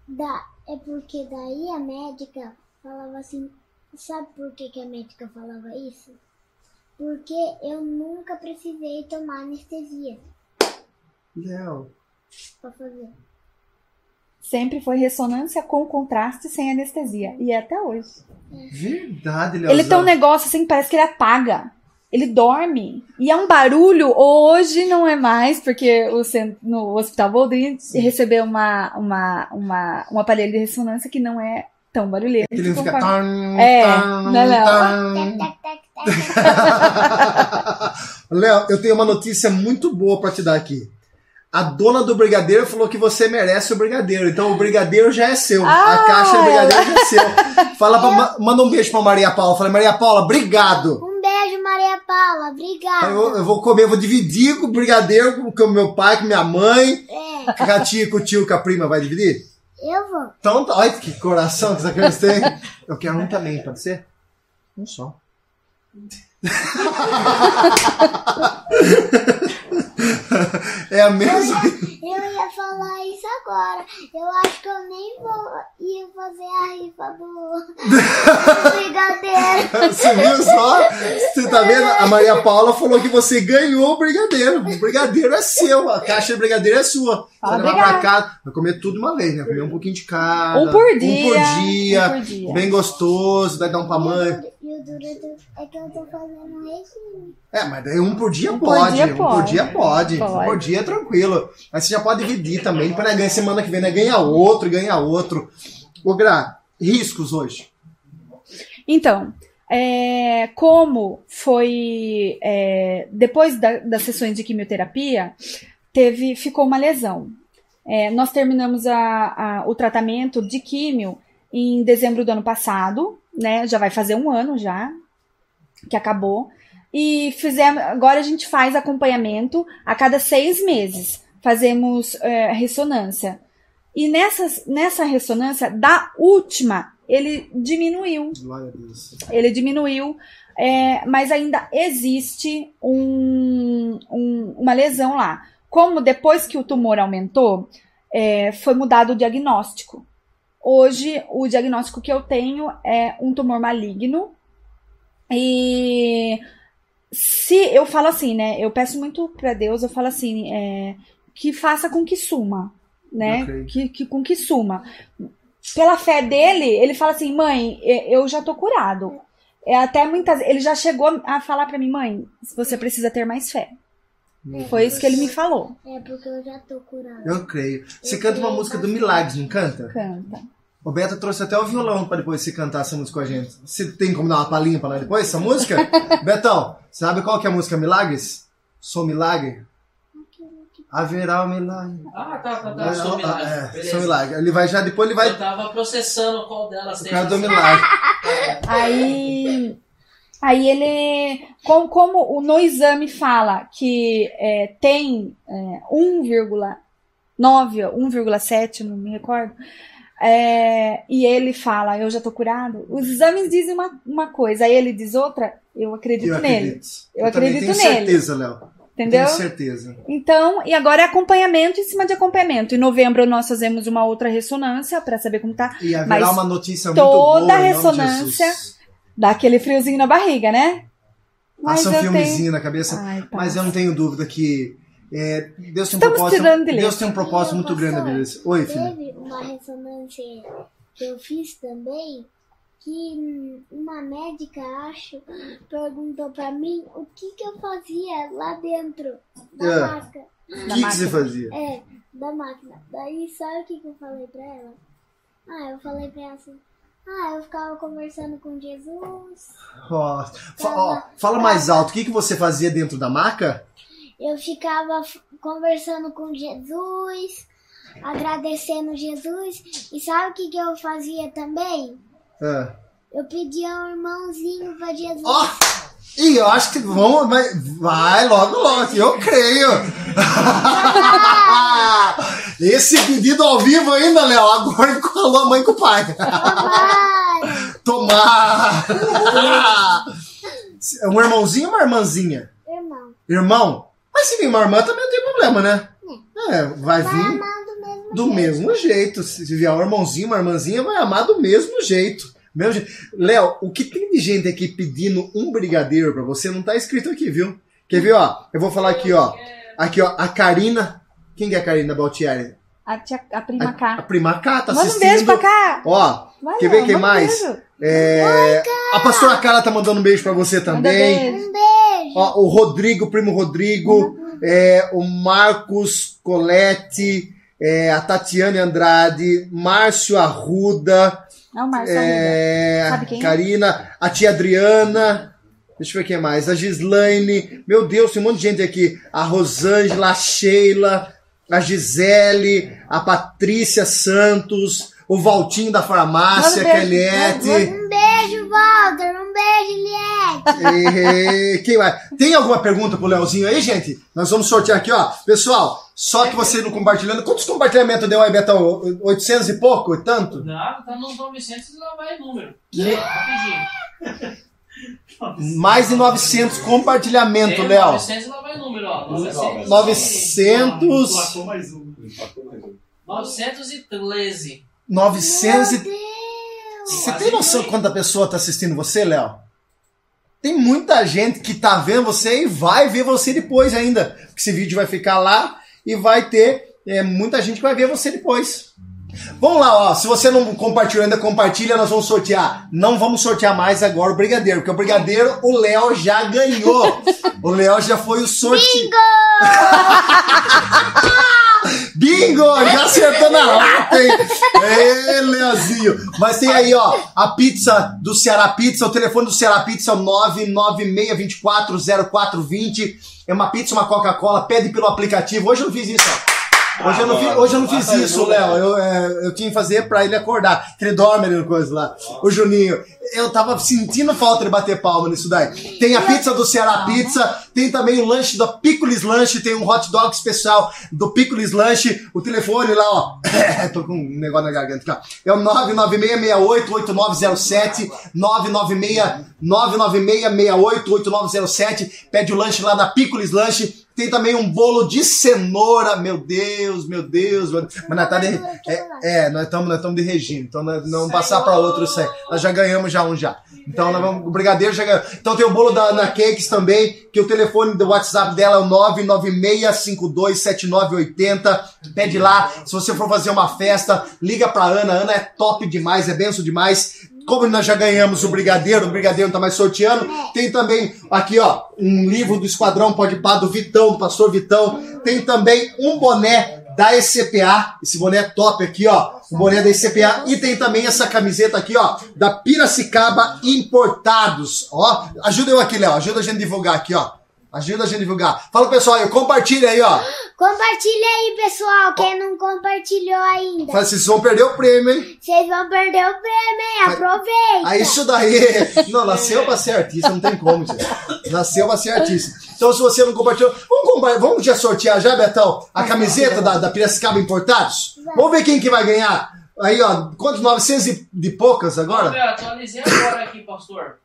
Da, é porque daí a médica falava assim, sabe por que, que a médica falava isso? Porque eu nunca precisei tomar anestesia Léo. pra fazer. Sempre foi ressonância com contraste sem anestesia. E é até hoje. Verdade, Léo. Ele tem um negócio assim, parece que ele apaga. Ele dorme. E é um barulho. Hoje não é mais, porque o cen- no Hospital Boldrin recebeu uma, uma, uma, um aparelho de ressonância que não é tão barulhento. Ele fica. tan, É, tan, né, Léo? *laughs* Léo, eu tenho uma notícia muito boa pra te dar aqui. A dona do brigadeiro falou que você merece o brigadeiro. Então o brigadeiro já é seu. Ah, a caixa de brigadeiro já é seu. Fala pra, ma- manda um beijo pra Maria Paula. Fala, Maria Paula, obrigado. Maria Paula. Obrigada. Eu, eu vou comer, eu vou dividir com o brigadeiro com, o meu pai, com minha mãe. É, Com a tia, com o tio, com a prima. Vai dividir? eu vou. Então, tá- olha que coração que essa tem. Eu quero um também, pode ser? Um só. *laughs* *laughs* É a mesma. Eu ia falar isso agora. Eu acho que eu nem vou ia fazer a rifa do, do *laughs* brigadeiro. Você viu só? Você tá vendo? A Maria Paula falou que você ganhou o brigadeiro. O brigadeiro é seu. A caixa de brigadeiro é sua. Você Ah, vai levar pra casa. Vai comer tudo de uma vez, né? Comer um pouquinho de cada. Um por dia. Um por dia. Um por dia. Bem gostoso. Vai dar um pra mãe. É que eu tô fazendo um regime. É, mas daí um por dia Um por pode. dia um por pode. dia pode. Um Pode. por dia é tranquilo. Mas você já pode dividir também. Depois né, ganha semana que vem, né? Ganha outro, ganha outro. Ô, Gra, riscos hoje. Então, é, como foi é, depois da- das sessões de quimioterapia, teve ficou uma lesão. É, nós terminamos a- a- o tratamento de químio em dezembro do ano passado, né? Já vai fazer um ano já que acabou. E fizemos. Agora a gente faz acompanhamento a cada seis meses. Fazemos é, ressonância. E nessas, nessa ressonância, da última, ele diminuiu ele diminuiu, é, mas ainda existe um- um- uma lesão lá. Como depois que o tumor aumentou, é, foi mudado o diagnóstico. Hoje, o diagnóstico que eu tenho é um tumor maligno. E se eu falo assim, né? Eu peço muito para Deus, eu falo assim, é, que faça com que suma, né? Ok. Que, que com que suma. Pela fé dele, ele fala assim, mãe, eu já tô curado. É até muitas, ele já chegou a falar para mim, mãe, você precisa ter mais fé. Foi isso que ele me falou. É porque eu já tô curada. Eu creio. Você canta uma música do Milagres, não canta? Canta. O Beto trouxe até o violão pra depois você cantar essa música com a gente. Você tem como dar uma palhinha pra nós depois, essa música? *laughs* Betão, sabe qual que é a música Milagres? Sou milagre? Haverá o milagre. Ah, tá, tá, tá. Sou milagre. é, Beleza. sou milagre. Ele vai já, depois ele vai. Eu tava processando qual delas O tem. cara do milagre. Aí, aí ele, como, como o- no exame fala que é, tem é, 1,9 ou 1,7, não me recordo, é, e ele fala, eu já tô curado, os exames dizem uma, uma coisa, aí ele diz outra, eu acredito Eu nele. acredito. Eu também acredito tenho nele. certeza, Léo. Entendeu? Tenho certeza. Então, e agora é acompanhamento em cima de acompanhamento. Em novembro nós fazemos uma outra ressonância pra saber como tá. E haverá Mas uma notícia muito toda boa. nome de ressonância. Dá aquele friozinho na barriga, né? Passa um filmezinho tenho- na cabeça. Ai. Mas eu não tenho dúvida que é, Deus tem um Estamos propósito. tirando de Deus tem um propósito muito grande na vida. Oi, filho. Teve uma ressonância que eu fiz também, que uma médica, acho, perguntou pra mim o que que eu fazia lá dentro da É. máquina. O que, que você fazia? É, da máquina. Daí, sabe o que que eu falei pra ela? Ah, eu falei pra ela assim, ah, eu ficava conversando com Jesus, Ó, fa- ó, fala mais alto. O que, que você fazia dentro da maca? eu ficava f- conversando com Jesus, agradecendo Jesus, e sabe o que que eu fazia também? Ah. Eu pedia um irmãozinho pra Jesus. Ó! Ih, eu acho que vamos. Mas vai logo, logo, eu creio. *laughs* Esse pedido ao vivo ainda, Léo. Agora com a mãe e com o pai. Tomar! É um irmãozinho ou uma irmãzinha? Irmão, Irmão? Mas se vir uma irmã também não tem problema, né? É, vai vai vir do mesmo do jeito. mesmo jeito. Se vier um irmãozinho, uma irmãzinha, vai amar do mesmo jeito. Mesmo jeito. Léo, o que tem de gente aqui pedindo um brigadeiro pra você não tá escrito aqui, viu? Quer ver, ó? Eu vou falar aqui, ó. Aqui, ó, a Karina. Quem que é a Karina Baltieri? A, tia, a prima A, cá. prima K tá Manda um assistindo. beijo pra cá. Ó, Vai, quer ver quem manda um mais? beijo. É, a pastora Carla tá mandando um beijo pra você Manda também. beijo. Um beijo! Ó, o Rodrigo, primo Rodrigo, é, o Marcos Colette, é, a Tatiane Andrade, Márcio Arruda, Não, Arruda. é, Sabe quem? Karina, a tia Adriana, deixa eu ver quem mais, a Gislaine, meu Deus, tem um monte de gente aqui, a Rosângela, a Sheila, a Gisele, a Patrícia Santos, o Valtinho da farmácia, Manda a um beijo, Keliette. Um beijo, Walter! Um beijo, Liette! Quem mais? Tem alguma pergunta pro Leozinho aí, gente? Nós vamos sortear aqui, ó. Pessoal, só que você não compartilhando. Quantos compartilhamentos deu aí, Betão? 800 e pouco? E tanto? Não, tá nos 900 e lá vai número. Rapidinho. Mais de 900 compartilhamentos, Léo. 900 e lá vai número, ó. 900. 900. Emplacou mais um. Emplacou mais um. 913. 900 e... Meu Deus! Você tem noção quanta pessoa tá assistindo você, Léo? Tem muita gente que tá vendo você e vai ver você depois ainda. Porque esse vídeo vai ficar lá e vai ter é, muita gente que vai ver você depois. Vamos lá, ó. Se você não compartilhou ainda, compartilha, nós vamos sortear. Não vamos sortear mais agora o Brigadeiro, porque o Brigadeiro o Léo já ganhou. *laughs* o Léo já foi o sorteio. *laughs* Bingo! Já acertou na lata, hein? Ê, Leozinho. Mas tem aí, ó, a pizza do Ceará Pizza. O telefone do Ceará Pizza é o 996240420. É uma pizza, uma Coca-Cola. Pede pelo aplicativo. Hoje eu fiz isso, ó. Hoje eu não, fi- hoje eu não fiz isso, Léo. Eu, é, eu tinha que fazer pra ele acordar. Que ele dorme ali no coisa lá. O Juninho. Eu tava sentindo falta de bater palma nisso daí. Tem a pizza do Ceará Pizza. Tem também o lanche da Picolis Lanche. Tem um hot dog especial do Picolis Lanche. O telefone lá, ó. *laughs* Tô com um negócio na garganta aqui, ó. É o 996688907. 996 996688907. Pede o lanche lá na Picolis Lanche. Tem também um bolo de cenoura. Meu Deus, meu Deus. Mas nós tá de, é, é, nós estamos nós estamos de regime. Então nós não vamos passar para outro isso aí. Nós já ganhamos já um já. Então nós vamos, o brigadeiro já ganhou. Então tem o bolo da Ana Cakes também, que o telefone do WhatsApp dela é o 996527980. Pede lá. Se você for fazer uma festa, liga pra Ana. Ana é top demais, é benção demais. Como nós já ganhamos o Brigadeiro, o Brigadeiro não tá mais sorteando, tem também aqui, ó, um livro do Esquadrão Pode Pá, do Vitão, do Pastor Vitão. Tem também um boné da ECPA, esse boné é top aqui, ó, o boné da ECPA. E tem também essa camiseta aqui, ó, da Piracicaba Importados. Ó, ajuda eu aqui, Léo, ajuda a gente a divulgar aqui, ó. Ajuda a gente a divulgar. Fala, pessoal, aí, compartilha aí, ó. Compartilha aí, pessoal, quem não compartilhou ainda. Fala, Vocês vão perder o prêmio, hein? Vocês vão perder o prêmio, hein? Aproveita. Ah, isso daí. Não, nasceu pra ser artista, não tem como, gente. Nasceu pra ser artista. Então, se você não compartilhou, vamos, compa- vamos já sortear já, Betão, a camiseta da, da Piracicaba Importados? Vamos ver quem que vai ganhar. Aí, ó, quantos? 900 e de poucas agora? Olha, atualizei agora aqui, pastor.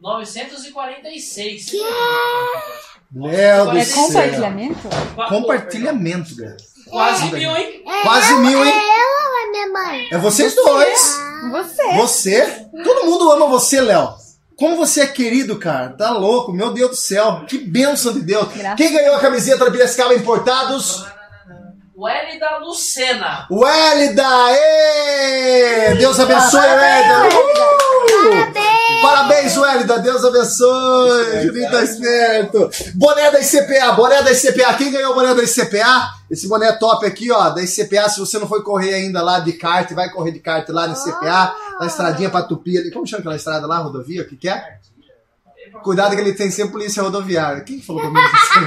946. Meu É do céu. compartilhamento? Compartilhamento, cara. Quase mil, hein? Quase mil, hein? É eu ou é minha mãe? É vocês dois. Você. Você. Todo mundo ama você, Léo. Como você é querido, cara. Tá louco. Meu Deus do céu. Que bênção de Deus. Graças. Quem ganhou a camiseta da Piracicaba Importados? Wélida Lucena. O Hélida! Ê! Deus abençoe, Hélida! Uh! Parabéns, Hélida! Deus abençoe! Juninho tá esperto! Boné da ICPA, boné da ICPA. Quem ganhou o boné da ICPA? Esse boné top aqui, ó, da ICPA. Se você não foi correr ainda lá de kart, vai correr de kart lá na ICPA, na estradinha pra Tupi ali. Como chama aquela estrada lá, rodovia? O que que é? Cuidado que ele tem sempre polícia rodoviária. Quem falou comigo isso?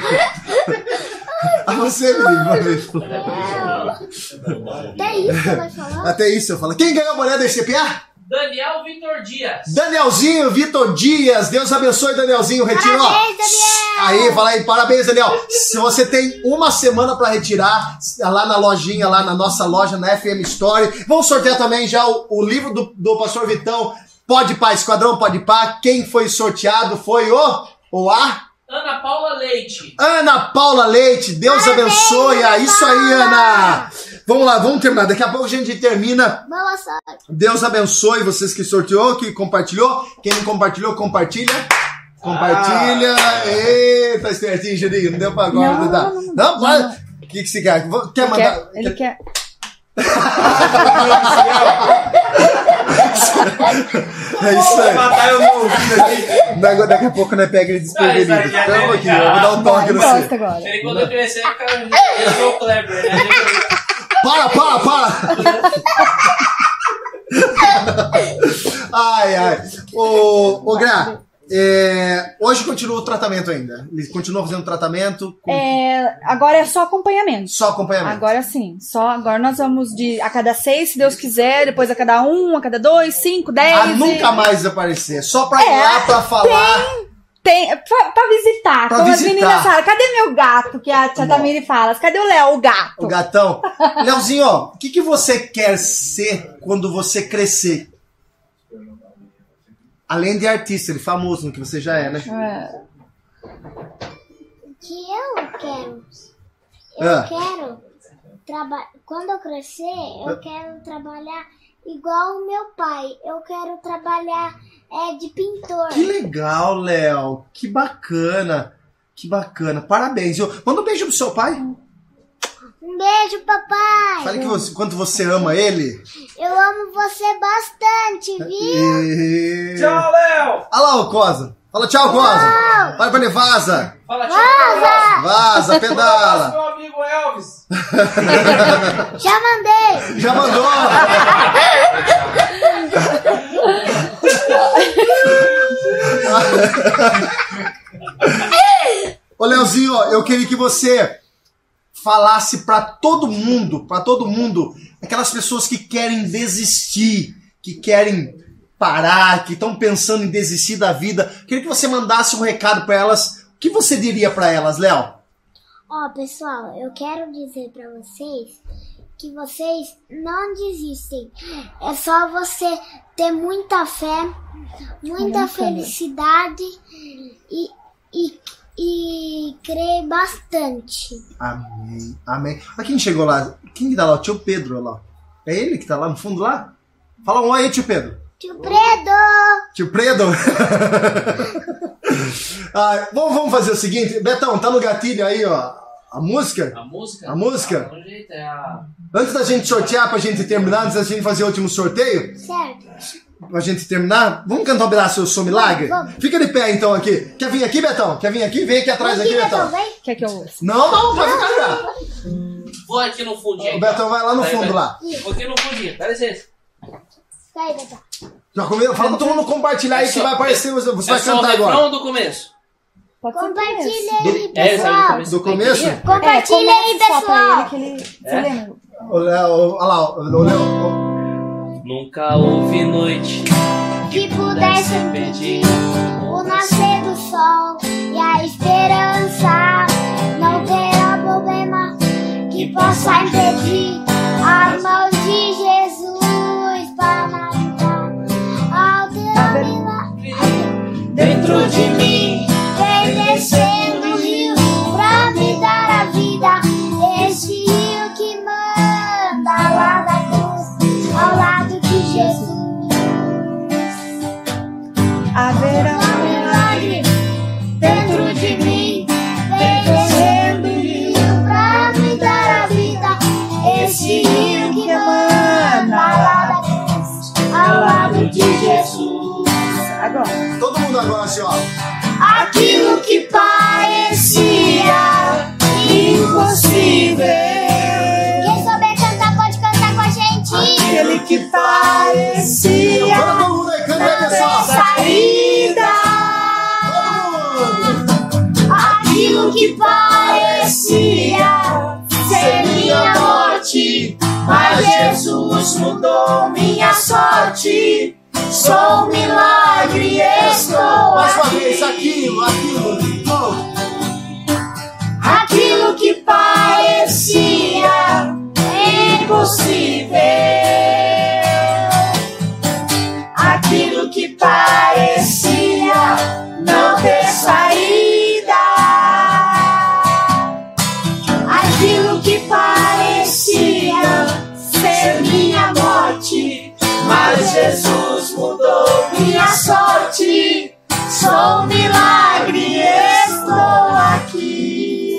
A *laughs* você, menino, uma vez. Até isso você vai falar? Até isso eu falo. Quem ganhou o boné da ICPA? Daniel Vitor Dias. Danielzinho, Vitor Dias, Deus abençoe, Danielzinho, retira, ó. Parabéns, Daniel! Aí, fala aí, parabéns, Daniel. Se você tem uma semana pra retirar lá na lojinha, lá na nossa loja, na FM Story. Vamos sortear também já o, o livro do, do Pastor Vitão, Pode Pá, Esquadrão Pode Pá. Quem foi sorteado foi o, o A, Ana Paula Leite. Ana Paula Leite. Deus abençoe. É Isso aí, Ana. Vamos lá, vamos terminar. Daqui a pouco a gente termina. Boa sorte. Deus abençoe vocês que sorteou, que compartilhou. Quem não compartilhou, compartilha. Compartilha. Eita, espertinho, Juninho. Não deu pra agora. Não, Não, não, não, não, não. para. Não, O que, que você quer? Quer Ele mandar? quer, ele quer. *laughs* É isso aí. Matar eu no ouvido aqui. Daqui, daqui a pouco, né, pega ele desprevenido. Ah, Calma aqui, eu vou dar um toque no agora. Ele quando eu crescer, eu sou o Kleber, né? *laughs* Para, para, para! ai, ai. Ô, ô Gra, é, hoje continua o tratamento ainda. Ele continua fazendo tratamento com É, agora é só acompanhamento. só acompanhamento. Agora sim, só agora nós vamos de a cada seis, se Deus quiser, depois a cada um, a cada dois, cinco, dez. a e- nunca mais aparecer. Só pra ir É, lá pra falar. Tem, pra, pra visitar. Pra Como as visitar. meninas falam, cadê meu gato? Que a tia. Tamiri fala, cadê o Léo, o gato? O gatão. *laughs* Leozinho, ó, o que, que você quer ser quando você crescer? Além de artista, ele famoso no que você já é, né? É, O que eu quero? Eu Ah. quero trabalhar. Quando eu crescer, eu quero trabalhar igual o meu pai. Eu quero trabalhar é, de pintor. Que legal, Léo. Que bacana. Que bacana. Parabéns. Eu, manda um beijo pro seu pai. Um beijo, papai. Fale que você, quanto você ama ele. Eu amo você bastante, viu? E... Tchau, Léo! Olha lá o Cosa. Fala tchau, Cosa. Vai ele, vaza. Fala tchau. Vaza, pedala. Meu amigo Elvis! *laughs* Já mandei. Já mandou. Ô, Leozinho, eu queria que você falasse pra todo mundo, pra todo mundo, aquelas pessoas que querem desistir, que querem parar, que estão pensando em desistir da vida. Queria que você mandasse um recado pra elas. O que você diria pra elas, Léo? Ó, pessoal, eu quero dizer pra vocês que vocês não desistem. É só você ter muita fé, muita felicidade e, e, e crer bastante. Amém, amém. Olha quem chegou lá. Quem que tá lá? O tio Pedro, olha lá. É ele que tá lá no fundo lá? Fala um oi, tio Pedro. Tio Predo! Tio Pedro. *laughs* Ah, vamos, vamos fazer o seguinte. Betão, tá no gatilho aí, ó. A música? A música? A música? Ah, do jeito, é a... Antes da gente sortear, pra gente terminar, antes da gente fazer o último sorteio, Certo. pra gente terminar, vamos cantar um pedaço Eu Sou Milagre? Vamos. Fica de pé então aqui. Quer vir aqui, Betão? Quer vir aqui? Vem aqui atrás Aqui, aqui, Betão, Betão. vem. Quer que eu ouça? Não, não, pode ficar já. Vou aqui no fundinho. O Betão vai lá no fundo lá. Vou aqui no fundinho, dá licença. Vai, Betão. Já comeu? Fala pra todo mundo compartilhar aí É que só- vai aparecer, você você é vai só o cantar refrão agora. do começo? Pode Compartilha começo. aí, É, esse aí do pessoal. começo. Do começo? É, Compartilha aí, só pessoal. É? olha lá, Léo. ô. Nunca houve noite que pudesse impedir o nascer do sol e a esperança. Não terá problema que possa impedir agora assim, ó. aquilo que parecia impossível. Quem souber cantar pode cantar com a gente. Aquele que parecia Agora todo mundo aí, canta aí, ter pessoal. saída. Aquilo que parecia ser minha morte, mas Jesus mudou minha sorte. Sou um milagre, estou Mais uma vez, aqui. aquilo, aquilo. Oh. Aquilo que parecia impossível. Aquilo que parecia não ter saída. Aquilo que parecia ser minha morte. Mas Jesus mudou minha sorte. Sou um milagre, estou aqui.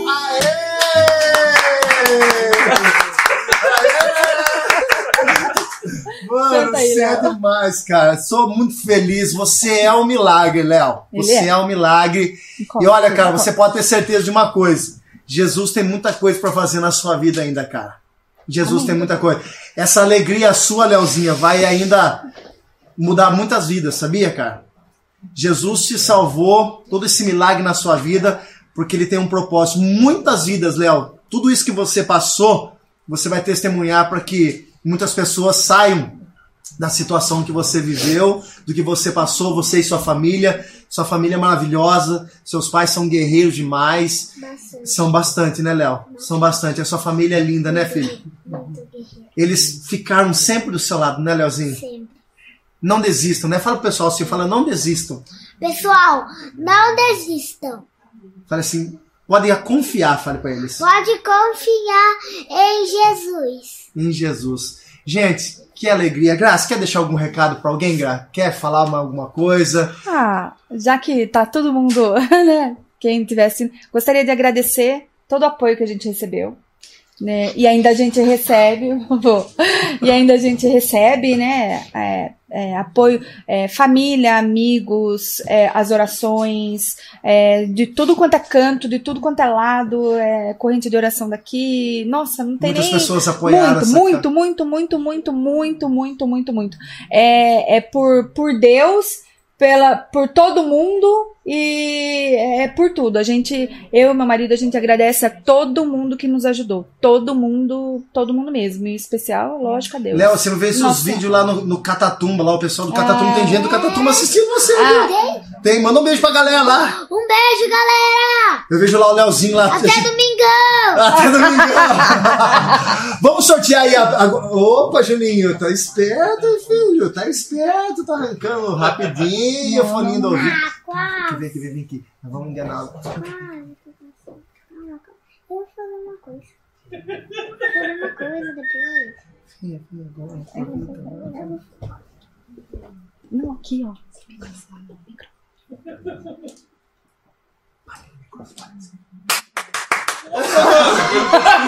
Mano, Canta aí, você é Léo. demais, cara. Sou muito feliz. Você é um milagre, Léo. Ele Você é. é um milagre. E olha, cara, você pode ter certeza de uma coisa. Jesus tem muita coisa pra fazer na sua vida ainda, cara. Jesus tem muita coisa. Essa alegria sua, Leozinha, vai ainda mudar muitas vidas, sabia, cara? Jesus te salvou, todo esse milagre na sua vida, porque ele tem um propósito. Muitas vidas, Léo. Tudo isso que você passou, você vai testemunhar para que muitas pessoas saiam da situação que você viveu, do que você passou, você e sua família. Sua família é maravilhosa, seus pais são guerreiros demais. Bastante. São bastante, né, Léo? São bastante. A sua família é linda, né, filho? Eles ficaram sempre do seu lado, né, Leozinho? Sempre. Não desistam, né? Fala pro pessoal assim, fala, não desistam. Pessoal, não desistam. Fala assim, podem confiar, fale pra eles. Pode confiar em Jesus. Em Jesus. Gente, que alegria. Graça, quer deixar algum recado pra alguém, Gra? Quer falar uma- alguma coisa? Ah, já que tá todo mundo, *laughs* né? Quem tivesse. Gostaria de agradecer todo o apoio que a gente recebeu. Né? E ainda a gente recebe, *laughs* e ainda a gente recebe, né? é, é, apoio, é, família, amigos, é, as orações, é, de tudo quanto é canto, de tudo quanto é lado, é, corrente de oração daqui. Nossa, não tem Muitas nem. pessoas apoiaram Muito, essa muito, muito, muito, muito, muito, muito, muito, muito. É, é por, por Deus, pela, por todo mundo e é por tudo. A gente, eu e meu marido, a gente agradece a todo mundo que nos ajudou. Todo mundo, todo mundo mesmo. Em especial, lógico, a Deus. Léo, você não vê seus Nossa. vídeos lá no, no Catatumba, lá o pessoal do Catatumba, Ah. tem gente do Catatumba assistindo você, Ah. Tem, manda um beijo pra galera lá. Um beijo, galera! Eu vejo lá o Leozinho lá. Até domingão! Até domingão. *laughs* Vamos sortear aí. A, a- Opa, Juninho, tá esperto, filho. Tá esperto, tá arrancando rapidinho o foninho do ouvido. Ah, quase. Vem aqui, vem aqui, vem aqui. Nós vamos enganar. quase. Eu vou fazer uma coisa. Vou fazer uma coisa depois. Não, aqui, ó.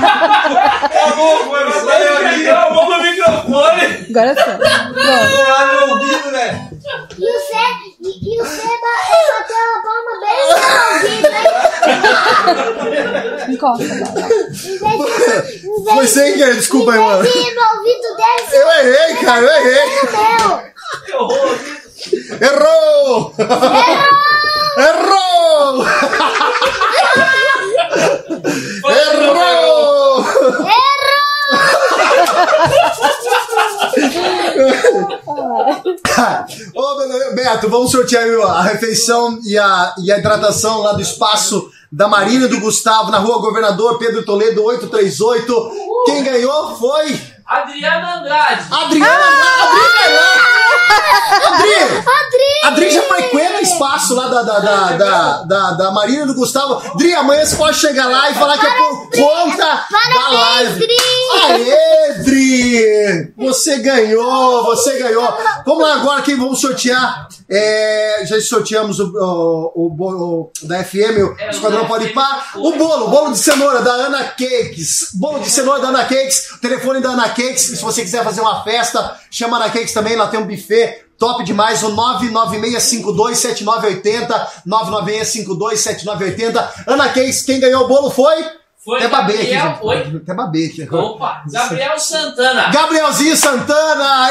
Acabou, foi, mas valeu aqui. a mão no microfone. Agora. Pronto. Tô lá no ouvido, né? E o Cé, e, e o Cé ba- bateu a palma bem no ouvido? Encosta vez Foi sem querer, desculpa aí, mano. no ouvido Eu errei, cara, eu errei. meu. Que horror. Errou! Errou! Errou! Ô, Be- Beto, vamos sortear a refeição e a, e a hidratação lá do espaço da Marina e do Gustavo, na rua Governador Pedro Toledo 838. Quem ganhou foi Adriana Andrade. Adriana. Adri ganhou! Adri! Adri já frequenta o espaço lá da, da, da, da, da, da Marina e do Gustavo. Adri, amanhã você pode chegar lá e falar que é por conta da live. Aê, Dri! Você ganhou, você ganhou. Vamos lá agora, quem vamos sortear? É, já sorteamos o, o, o bolo da FM, o É, o Esquadrão Pode foi. O bolo, bolo de cenoura da Ana Cakes. Bolo de cenoura da Ana Cakes. Telefone da Ana Cakes. Se você quiser fazer uma festa, chama a Ana Cakes também. Lá tem um buffet Top demais, o 996527980, 996527980. Ana Case, quem ganhou o bolo foi? Foi Até. Gabriel. gente. Oi? Até babei aqui. Opa, Gabriel Santana. Gabrielzinho Santana!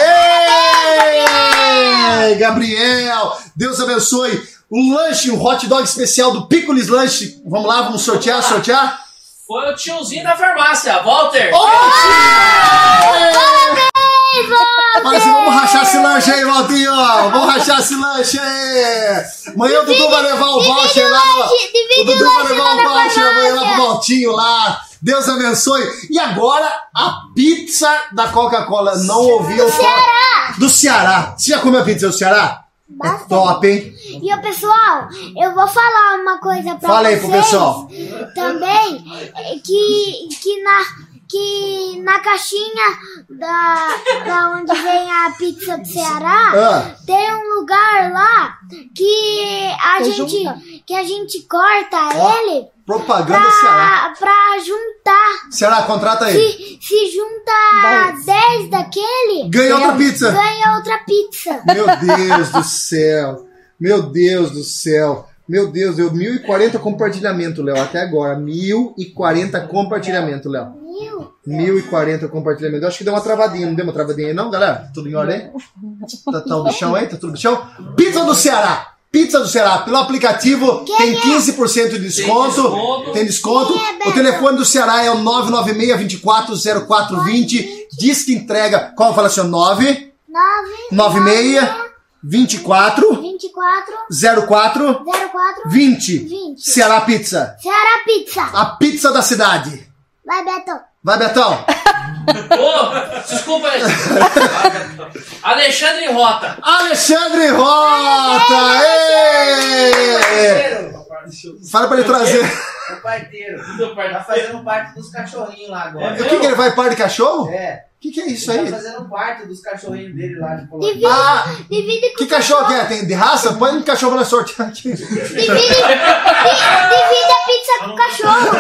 Ei! Gabriel! Deus abençoe. O lanche, o hot dog especial do Picolis Lanche. Vamos lá, vamos sortear, lá. sortear? Foi o tiozinho da farmácia, Walter. Fala assim, vamos rachar esse lanche aí, Valtinho! Vamos rachar esse lanche aí! Amanhã o Dudu vai levar o voucher lá no... O Dudu vai levar o voucher amanhã lá pro Valtinho lá. Deus abençoe. E agora, a pizza da Coca-Cola. Não ouvi eu falar. Do Ceará. Você já comeu a pizza do Ceará? É top, hein? E o pessoal, eu vou falar uma coisa pra Fala aí vocês. pro pessoal. Também que que na que na caixinha da, da onde vem a pizza do Ceará Ah. tem um lugar lá que a Que gente junta. que a gente corta Ó, ele Propaganda Ceará. pra, pra juntar. Ceará, contrata aí. Se, se junta 10 daquele, Ganha outra pizza. ganha outra pizza. Meu Deus do céu. Meu Deus do céu. Meu Deus, deu 1040 compartilhamento, Léo, até agora. 1040 compartilhamento, Léo. Mil. 1040 compartilhamento. Eu acho que deu uma travadinha, não deu uma travadinha aí não, galera? Tudo em ordem? Tá, tá o bichão aí? Tá tudo bichão? Pizza do Ceará! Pizza do Ceará, pelo aplicativo tem 15% de desconto. desconto. Tem desconto. É? O telefone do Ceará é o 996 24 0420. Diz que entrega. Qual fala assim? ó? 9 9 96 24 24 04 04 20. 20. Ceará Pizza. Ceará Pizza. A pizza da cidade. Vai, Beto. Vai, Betão. *laughs* Ô, desculpa aí. Alexandre Rota. Alexandre Rota! Ê! Fala pra ele trazer. O parteiro. Tá fazendo parte dos cachorrinhos lá agora. O que, que ele vai par de cachorro? É. O que, que é isso Ele aí? tá fazendo parte dos cachorrinhos dele lá de Divide, Colônia. Ah, divide com que cachorro que é? Tem de raça? Põe um cachorro na sortear *laughs* aqui. Divide, di- divide a pizza com o cachorro.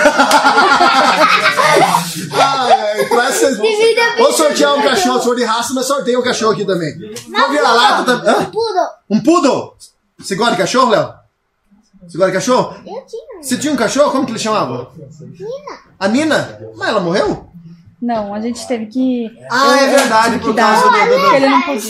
Ai, ai, traz vocês. Divide Vou sortear um cachorro, se for de raça, mas sorteia um cachorro aqui também. Vou virar Não, lata também. Hã? Poodle. Um poodle? Você gosta de cachorro, Léo? Você gosta de cachorro? Eu tinha. Você tinha um cachorro? Como que ele chamava? Nina. A Nina? Mas ela morreu? Não, a gente teve que. Ah, é verdade, por causa do- do- do- porque ele não podia.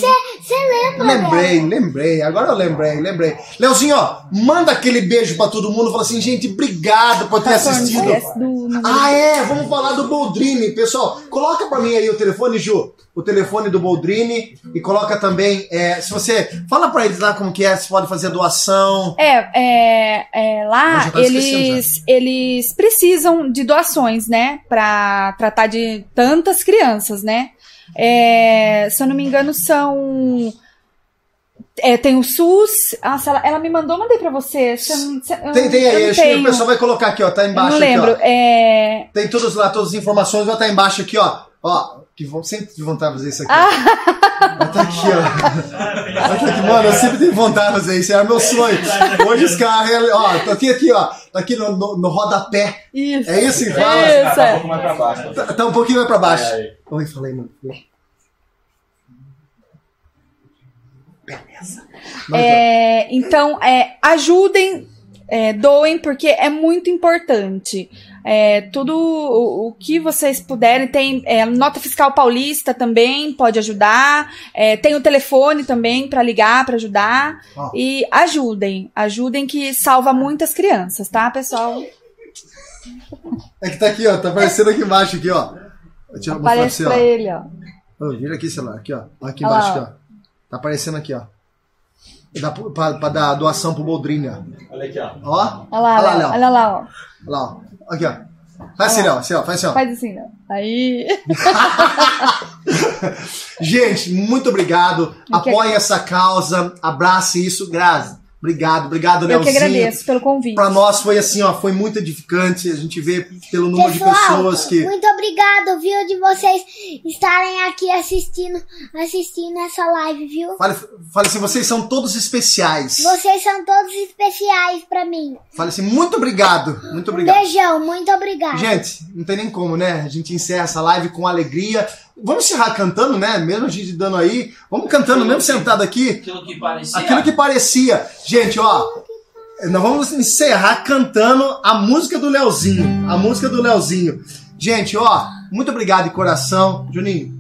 Você lembra, Lembrei, lembrei. Agora eu lembrei, lembrei. Leozinho, ó, manda aquele beijo pra todo mundo. Fala assim, gente, obrigado por ter Tá assistido. do. Ah, é, vamos falar do Boldrini. Pessoal, coloca pra mim aí o telefone, Ju. O telefone do Boldrini. E coloca também, é, se você... Fala pra eles lá como que é, se pode fazer doação. É, é, é, lá tava eles, eles precisam de doações, né? Pra tratar de tantas crianças, né? É, se eu não me engano, são. é, tem o SUS. Nossa, ela, ela me mandou, mandei pra você. Você- eu Tem, tem eu aí, acho que o tenho. pessoal vai colocar aqui, ó. Tá Eu embaixo não lembro. aqui. É, Tem todos lá, todas as informações, vai estar embaixo aqui, ó. Ó, que vou sempre tive vontade de fazer isso aqui. Ah. Tá aqui, ó. Tá aqui, mano, eu sempre tive vontade de fazer isso, era meu sonho. Hoje os carros, ó, tá aqui, aqui, ó. Tá aqui no, no, no rodapé. isso. É isso que fala? Isso, Tá um é. pouco mais pra baixo. Tá, tá um pouquinho mais pra baixo. Oi, falei, mano. É, então, é, ajudem, é, doem, porque é muito importante. É, tudo o, o que vocês puderem, tem é, nota fiscal paulista também pode ajudar, é, tem o telefone também para ligar, para ajudar. Ó. E ajudem, ajudem que salva muitas crianças, tá, pessoal? É que tá aqui, ó. Tá aparecendo aqui embaixo, aqui, ó. Deixa eu mostrar pra Aparece você, pra ó. ele, ó. Ô, vira aqui, celular, aqui, ó. Aqui embaixo, aqui, ó. Tá aparecendo aqui, ó. Dá pra, pra, pra dar doação pro Boldrini, ó. Olha aqui, ó. Ó. Olha lá, Olha lá, Léo, olha lá, ó. Olha lá, ó. Aqui, ó. Faz assim, Léo. Assim, ó. Faz assim, ó. Faz assim, não. Aí. *laughs* Gente, muito obrigado. Que Apoie essa causa. Abrace isso. Grazi. Obrigado, obrigado, Eu que Leozinho. agradeço pelo convite. Pra nós foi assim, ó, foi muito edificante. A gente vê pelo número de Pessoal, pessoas que. muito obrigado, viu, de vocês estarem aqui assistindo, assistindo essa live, viu? Fale, fale assim, vocês são todos especiais. Vocês são todos especiais pra mim. Fale assim, muito obrigado. Muito Um obrigado. beijão, muito obrigado. Gente, não tem nem como, né? A gente encerra essa live com alegria. Vamos encerrar cantando, né? Mesmo a gente dando aí. Vamos cantando, mesmo sentado aqui. Aquilo que parecia. Aquilo que parecia. Gente, ó. Nós vamos encerrar cantando a música do Leozinho. A música do Leozinho. Gente, ó. Muito obrigado de coração. Juninho.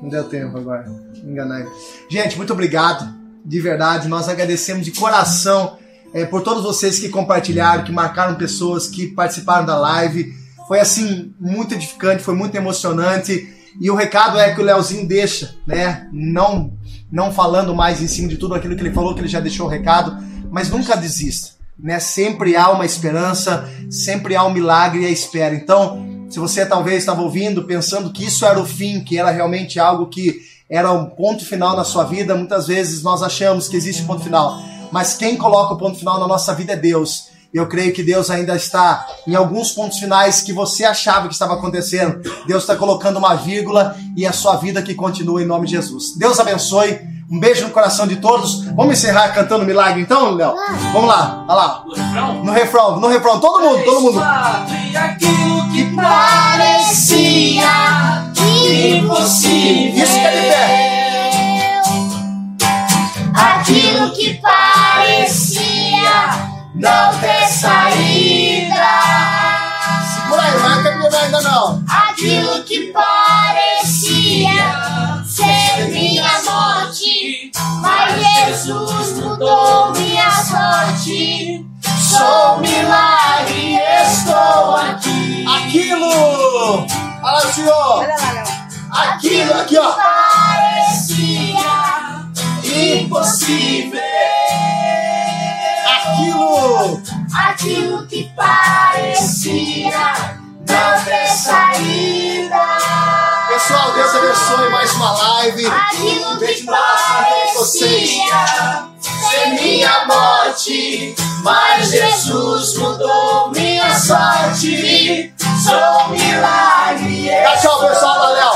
Não deu tempo agora. Enganei. Gente, muito obrigado. De verdade. Nós agradecemos de coração é, por todos vocês que compartilharam, que marcaram pessoas, que participaram da live. Foi assim, muito edificante, foi muito emocionante. E o recado é que o Leozinho deixa, né? Não, não falando mais em cima de tudo aquilo que ele falou, que ele já deixou o recado, mas nunca desista, né? Sempre há uma esperança, sempre há um milagre e a espera. Então, se você talvez estava ouvindo, pensando que isso era o fim, que era realmente algo que era um ponto final na sua vida, muitas vezes nós achamos que existe um ponto final. Mas quem coloca o ponto final na nossa vida é Deus. Eu creio que Deus ainda está em alguns pontos finais que você achava que estava acontecendo. Deus está colocando uma vírgula e a sua vida que continua em nome de Jesus. Deus abençoe. Um beijo no coração de todos. Vamos encerrar cantando milagre então, Léo? Vamos lá, vai lá. O refrão? No refrão, no refrão. Todo mundo, todo mundo. Aquilo que Parecia impossível. Isso que é de pé. Aquilo que parecia não ter saída. Segura aí, não é caminhar ainda não. Aquilo que parecia ser minha morte, mas Jesus mudou minha sorte. Sou um milagre, estou aqui. Aquilo! Olha lá, senhor! Olha lá, Léo. Aquilo aqui, ó! Parecia Impossível! Aquilo! aquilo que parecia não ter saída. Pessoal, Deus abençoe mais uma live. Aquilo que vocês. parecia ser minha morte, mas Jesus mudou minha sorte. Sou um milagre. Dá tchau, pessoal. Valeu.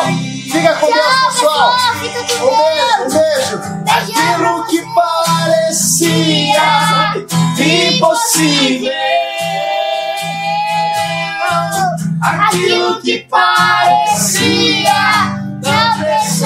Fica com Deus, pessoal. Fica com Um beijo, um beijo. Aquilo que parecia impossível. Aquilo que parecia não.